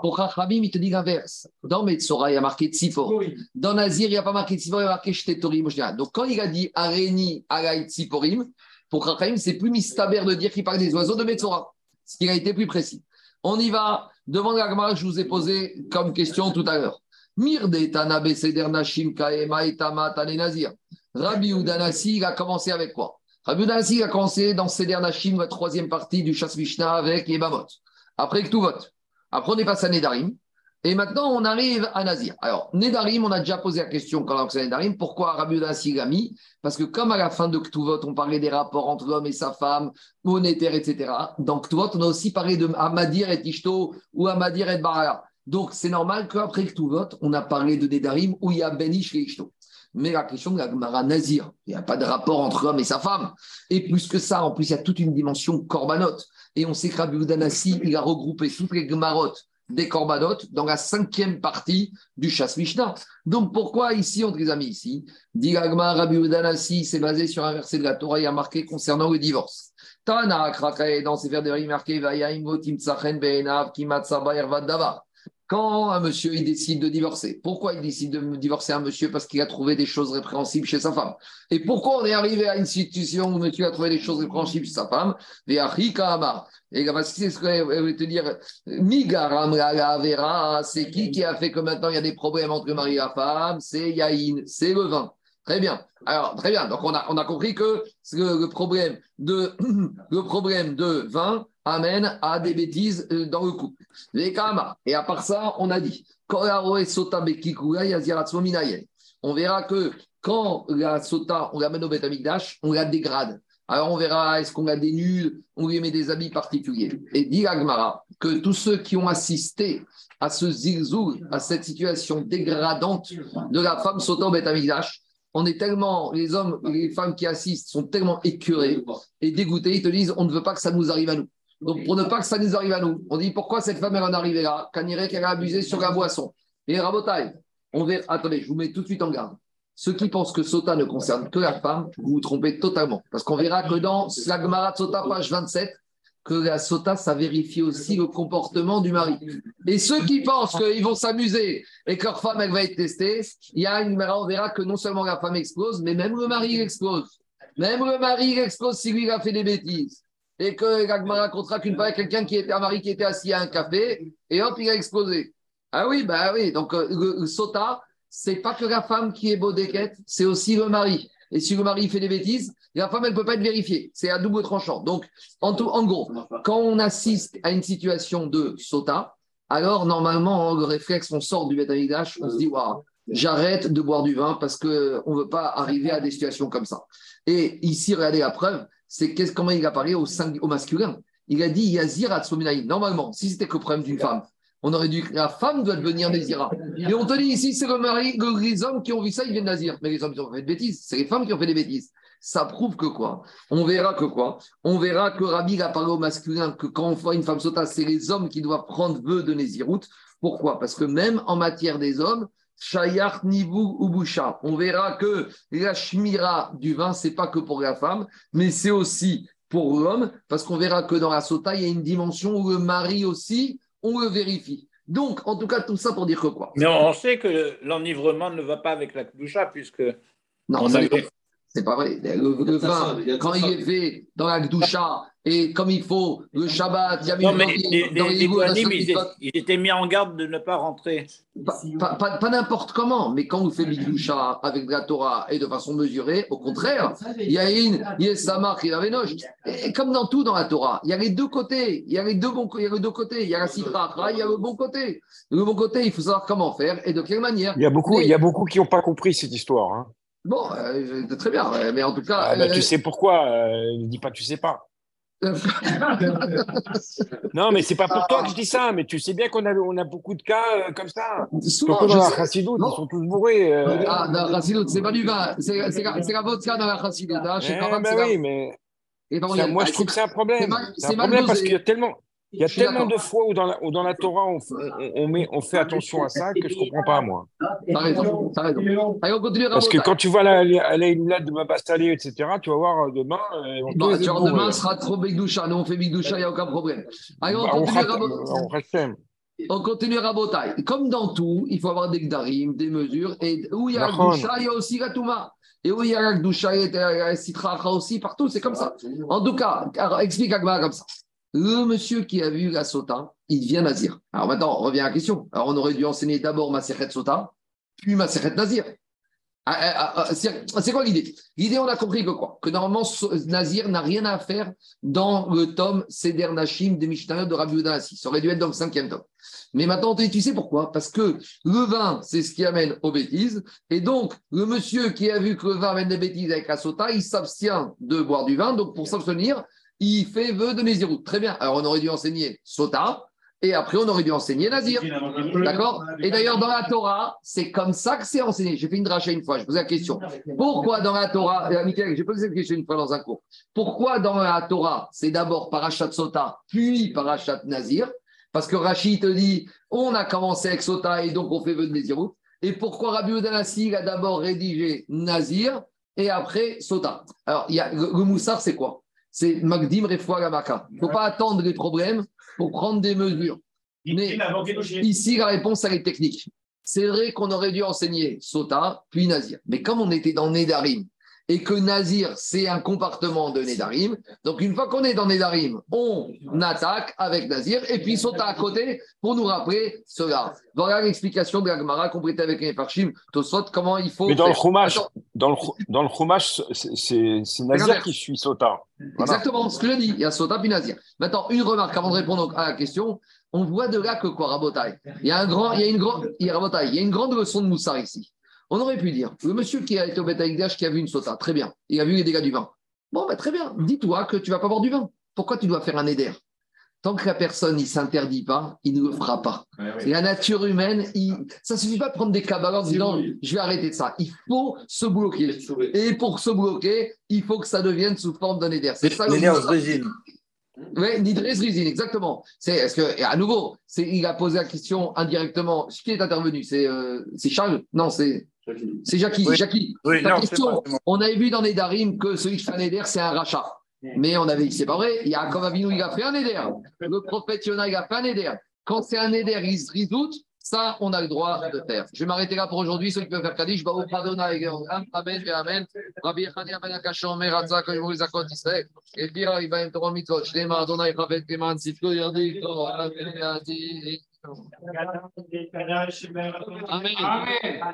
Pour Chachamim, il te dit l'inverse. Dans Metzora, il y a marqué Tzipor. Dans Nazir, il n'y a pas marqué Tzipor, il y a marqué Shtetorim. Donc quand il a dit Areni Alay Tziporim, pour Chachamim, c'est plus mistaber de dire qu'il parle des oiseaux de Metzora. Ce qui a été plus précis. On y va. Devant la je vous ai posé comme question tout à l'heure. Rabbi Udanasi, il a commencé avec quoi? Rabbi Udanasi, il a commencé dans Seder Nashim, la troisième partie du Chasse Mishnah avec Yebamot. Après que tout vote. Après, on est passé à. Et maintenant, on arrive à Nazir. Alors, Nedarim, on a déjà posé la question quand on a Nedarim, pourquoi l'a mis? Parce que comme à la fin de Ktuvot, on parlait des rapports entre l'homme et sa femme, monétaire, etc. Dans Ktuvot, on a aussi parlé de Amadir et Tishto ou Amadir et Barala. Donc, c'est normal qu'après Ktuvot, on a parlé de Nedarim où il y a Benish et Tishto. Mais la question de la Gemara Nazir, il n'y a pas de rapport entre l'homme et sa femme. Et plus que ça, en plus, il y a toute une dimension corbanote. Et on sait que Rabbi Udanasi, il a regroupé toutes les Gemarotes des corbanotes dans la cinquième partie du chasse Mishnah. Donc pourquoi ici, on les a mis ici Dit Rabbi Udanasi, c'est basé sur un verset de la Torah, il a marqué concernant le divorce. Tana, dans ses vers de marqué quand un monsieur il décide de divorcer, pourquoi il décide de divorcer un monsieur Parce qu'il a trouvé des choses répréhensibles chez sa femme? Et pourquoi on est arrivé à une situation où monsieur a trouvé des choses répréhensibles chez sa femme? Et là, c'est ce que je vais te dire. Migaram vera, c'est qui qui a fait que maintenant il y a des problèmes entre mari et la femme? C'est Yaïn, c'est le vin. Très bien. Alors, très bien. Donc, on a, on a compris que le, problème de, le problème de vin amène à des bêtises euh, dans le couple. Et à part ça, on a dit on verra que quand la sota, on l'amène au Beth on la dégrade. Alors on verra, est-ce qu'on la dénude, on lui met des habits particuliers. Et dit Agmara que tous ceux qui ont assisté à ce zilzoul, à cette situation dégradante de la femme sota au Beth on est tellement, les hommes, les femmes qui assistent sont tellement écœurés et dégoûtés, ils te disent, on ne veut pas que ça nous arrive à nous. Donc, pour ne pas que ça nous arrive à nous, on dit pourquoi cette femme elle en est arrivée là Quand qu'elle a abusé sur la boisson? Et Rabotai, on verra. Attendez, je vous mets tout de suite en garde. Ceux qui pensent que Sota ne concerne que la femme, vous vous trompez totalement. Parce qu'on verra que dans Sagmara Sota, page 27, que la Sota, ça vérifie aussi le comportement du mari. Et ceux qui pensent qu'ils vont s'amuser et que leur femme, elle va être testée, il y a une on verra que non seulement la femme explose, mais même le mari explose. Même le mari explose si lui a fait des bêtises et que Gagmara racontera qu'une fois, quelqu'un qui était un mari qui était assis à un café, et hop, il a explosé. Ah oui, bah oui. Donc, euh, le, sota, c'est pas que la femme qui est bodéquette, c'est aussi le mari. Et si le mari fait des bêtises, la femme, elle ne peut pas être vérifiée. C'est à double tranchant. Donc, en, tout, en gros, quand on assiste à une situation de sota, alors normalement, le réflexe, on sort du bétaïdash, on se dit, waouh, j'arrête de boire du vin parce qu'on ne veut pas arriver à des situations comme ça. Et ici, regardez la preuve, c'est comment il a parlé au, au masculin. Il a dit Yazir Atsuminaï. Normalement, si c'était que le problème d'une femme, on aurait que la femme doit devenir Nazira. Et on te dit ici, c'est le mari, les hommes qui ont vu ça, ils viennent Nazir. Mais les hommes qui ont fait des bêtises, c'est les femmes qui ont fait des bêtises. Ça prouve que quoi? On verra que quoi? On verra que Rabbi a parlé au masculin que quand on voit une femme sota, c'est les hommes qui doivent prendre vœu de Nézirout. Pourquoi? Parce que même en matière des hommes, Shayar Nibou Ubusha. On verra que la shmira du vin, c'est pas que pour la femme, mais c'est aussi pour l'homme, parce qu'on verra que dans la sota, il y a une dimension où le mari aussi, on le vérifie. Donc, en tout cas, tout ça pour dire que quoi? Mais on sait que l'enivrement ne va pas avec la kdusha, puisque. Non, c'est pas vrai. Le, vin, quand il est fait dans la Gdoucha et comme il faut, le Shabbat, il y a Non, mais les, dans les, ils, étaient mis en garde de ne pas rentrer. Pas, n'importe comment, mais quand vous faites Gdoucha avec de la Torah et de façon mesurée, au contraire, il y a une, il y a Samar et la Vénoche. Et comme dans tout dans la Torah, il y a les deux côtés. Il y a les deux, bons, il y a les deux côtés. Il y a la Sitra, il y a le bon côté. Le bon côté, il faut savoir comment faire et de quelle manière. Il y a beaucoup, il y a beaucoup qui n'ont pas compris cette histoire. Hein. Bon, euh, très bien, mais en tout cas. Ah, bah, tu euh, sais pourquoi euh, Ne dis pas que tu sais pas. non, mais c'est pas pour toi que je dis ça, mais tu sais bien qu'on a, on a beaucoup de cas comme ça. Souvent, dans la chassidoute, ils sont tous bourrés. Ah, dans la chassidoute, c'est pas du vin, c'est la vodka dans la chassidoute. Hein. Eh, ben oui, mais. moi, je trouve que c'est un problème. C'est un problème parce qu'il y a tellement. Il y a tellement de fois où dans la, où dans la Torah, on, on- on met, on fait attention à ça que je ne comprends pas, moi. T'as raison, t'as raison. Allez, on continue, Parce que quand tu vois la, la, de Mabastali, etc., tu vas voir euh, demain. euh, on te- genre, bon, demain euh, sera trop Bigdoucha. Nous, on fait Bigdoucha, il n'y a aucun problème. Allez, on bah, on continue, on rate- On continue Rabotai. Comme dans tout, il faut avoir des gdarim, des mesures. Et où il y a la. Gdoucha, il y a aussi la Touma. Et où il y a la Gdoucha, il y a la Sitra aussi, partout, c'est comme ça. En tout cas, explique Agma comme ça. Le monsieur qui a vu la Sota, il devient Nazir. Alors maintenant, on revient à la question. Alors on aurait dû enseigner d'abord Maseret Sota, puis Maseret Nazir. Ah, ah, ah, C'est quoi l'idée? L'idée, on a compris que quoi? Que normalement, Nazir n'a rien à faire dans le tome Seder Nashim de Mishnah de Rabbi Yehuda Hassi. Ça aurait dû être dans le cinquième tome. Mais maintenant, tu sais pourquoi? Parce que le vin, c'est ce qui amène aux bêtises. Et donc, le monsieur qui a vu que le vin amène des bêtises avec la sota, il s'abstient de boire du vin. Donc, pour s'abstenir, il fait vœu de Nézirut. Très bien. Alors, on aurait dû enseigner sota. Et après, on aurait dû enseigner Nazir. D'accord Et d'ailleurs, dans la Torah, c'est comme ça que c'est enseigné. J'ai fait une dracha une fois, je posais la question. Pourquoi dans la Torah, euh, Michael, j'ai posé cette question une fois dans un cours. Pourquoi dans la Torah, c'est d'abord Parashat Sota, puis Parashat Nazir? Parce que Rachid te dit, on a commencé avec Sota et donc on fait vœu de Nézirut. Et pourquoi Rabbi Udanassi il a d'abord rédigé Nazir et après Sota? Alors, il y a, le, le Moussar, c'est quoi? C'est Magdim Refoua Gamaka. Il ne faut pas attendre les problèmes pour prendre des mesures. Mais ici, la réponse, elle est technique. C'est vrai qu'on aurait dû enseigner Sota, puis Nazir. Mais comme on était dans Nédarim, et que Nazir, c'est un compartiment de Nédarim, donc une fois qu'on est dans Nédarim, on attaque avec Nazir, et puis Sota à côté pour nous rappeler cela. Voilà l'explication de la complétée avec les Parchim, Tosot, comment il faut. Mais dans le. Chumash, dans le, dans le c'est- Nazir qui suit Sota. Voilà. Exactement, ce que je dis, il y a Sota puis Nazir. Maintenant, une remarque avant de répondre à la question. On voit de là que quoi, Rabotai? Il y a, un grand, il y a, une, grande, il y a, Rabotai, il y a une grande leçon de Moussard ici. On aurait pu dire, le monsieur qui a été au Betaïgdash, qui a vu une Sota, très bien, il a vu les dégâts du vin. Bon, bah, très bien, dis-toi que tu vas pas boire du vin. Pourquoi tu dois faire un éder? Tant que la personne ne s'interdit pas, il ne le fera pas. Et la nature humaine, il... ça ne suffit pas de prendre des cabales en disant je vais arrêter de ça. Il faut se bloquer. Et pour se bloquer, il faut que ça devienne sous forme d'un éder. C'est ça le. Oui, Nidres Rizin, exactement. C'est est-ce que et à nouveau, c'est il a posé la question indirectement. Qui est intervenu? C'est euh, c'est Charles? Non, c'est c'est Jackie. Oui. Jackie. Oui, Ta non, question. On avait vu dans les Darim que celui qui fait un éder, c'est un rachat. Mais on avait dit c'est pas vrai. Il y a comme Avinu, il a fait un éder. Le prophète Yona, il a fait un éder. Quand c'est un éder, il se rizoute. Ça, on a le droit de faire. Je vais m'arrêter là pour aujourd'hui. Ceux qui peuvent faire Kaddish, au pardonna et Amen, Amen, Amen. Rabbi Echani, Amen, Akashon, Meratza, Koyou, Zakot, Israël. Et puis, il va y avoir mitzvot. Shlema, Adonai, Chavet, Keman, Sitko, Yardi, Kto, Amen, Yardi. Amen. Amen.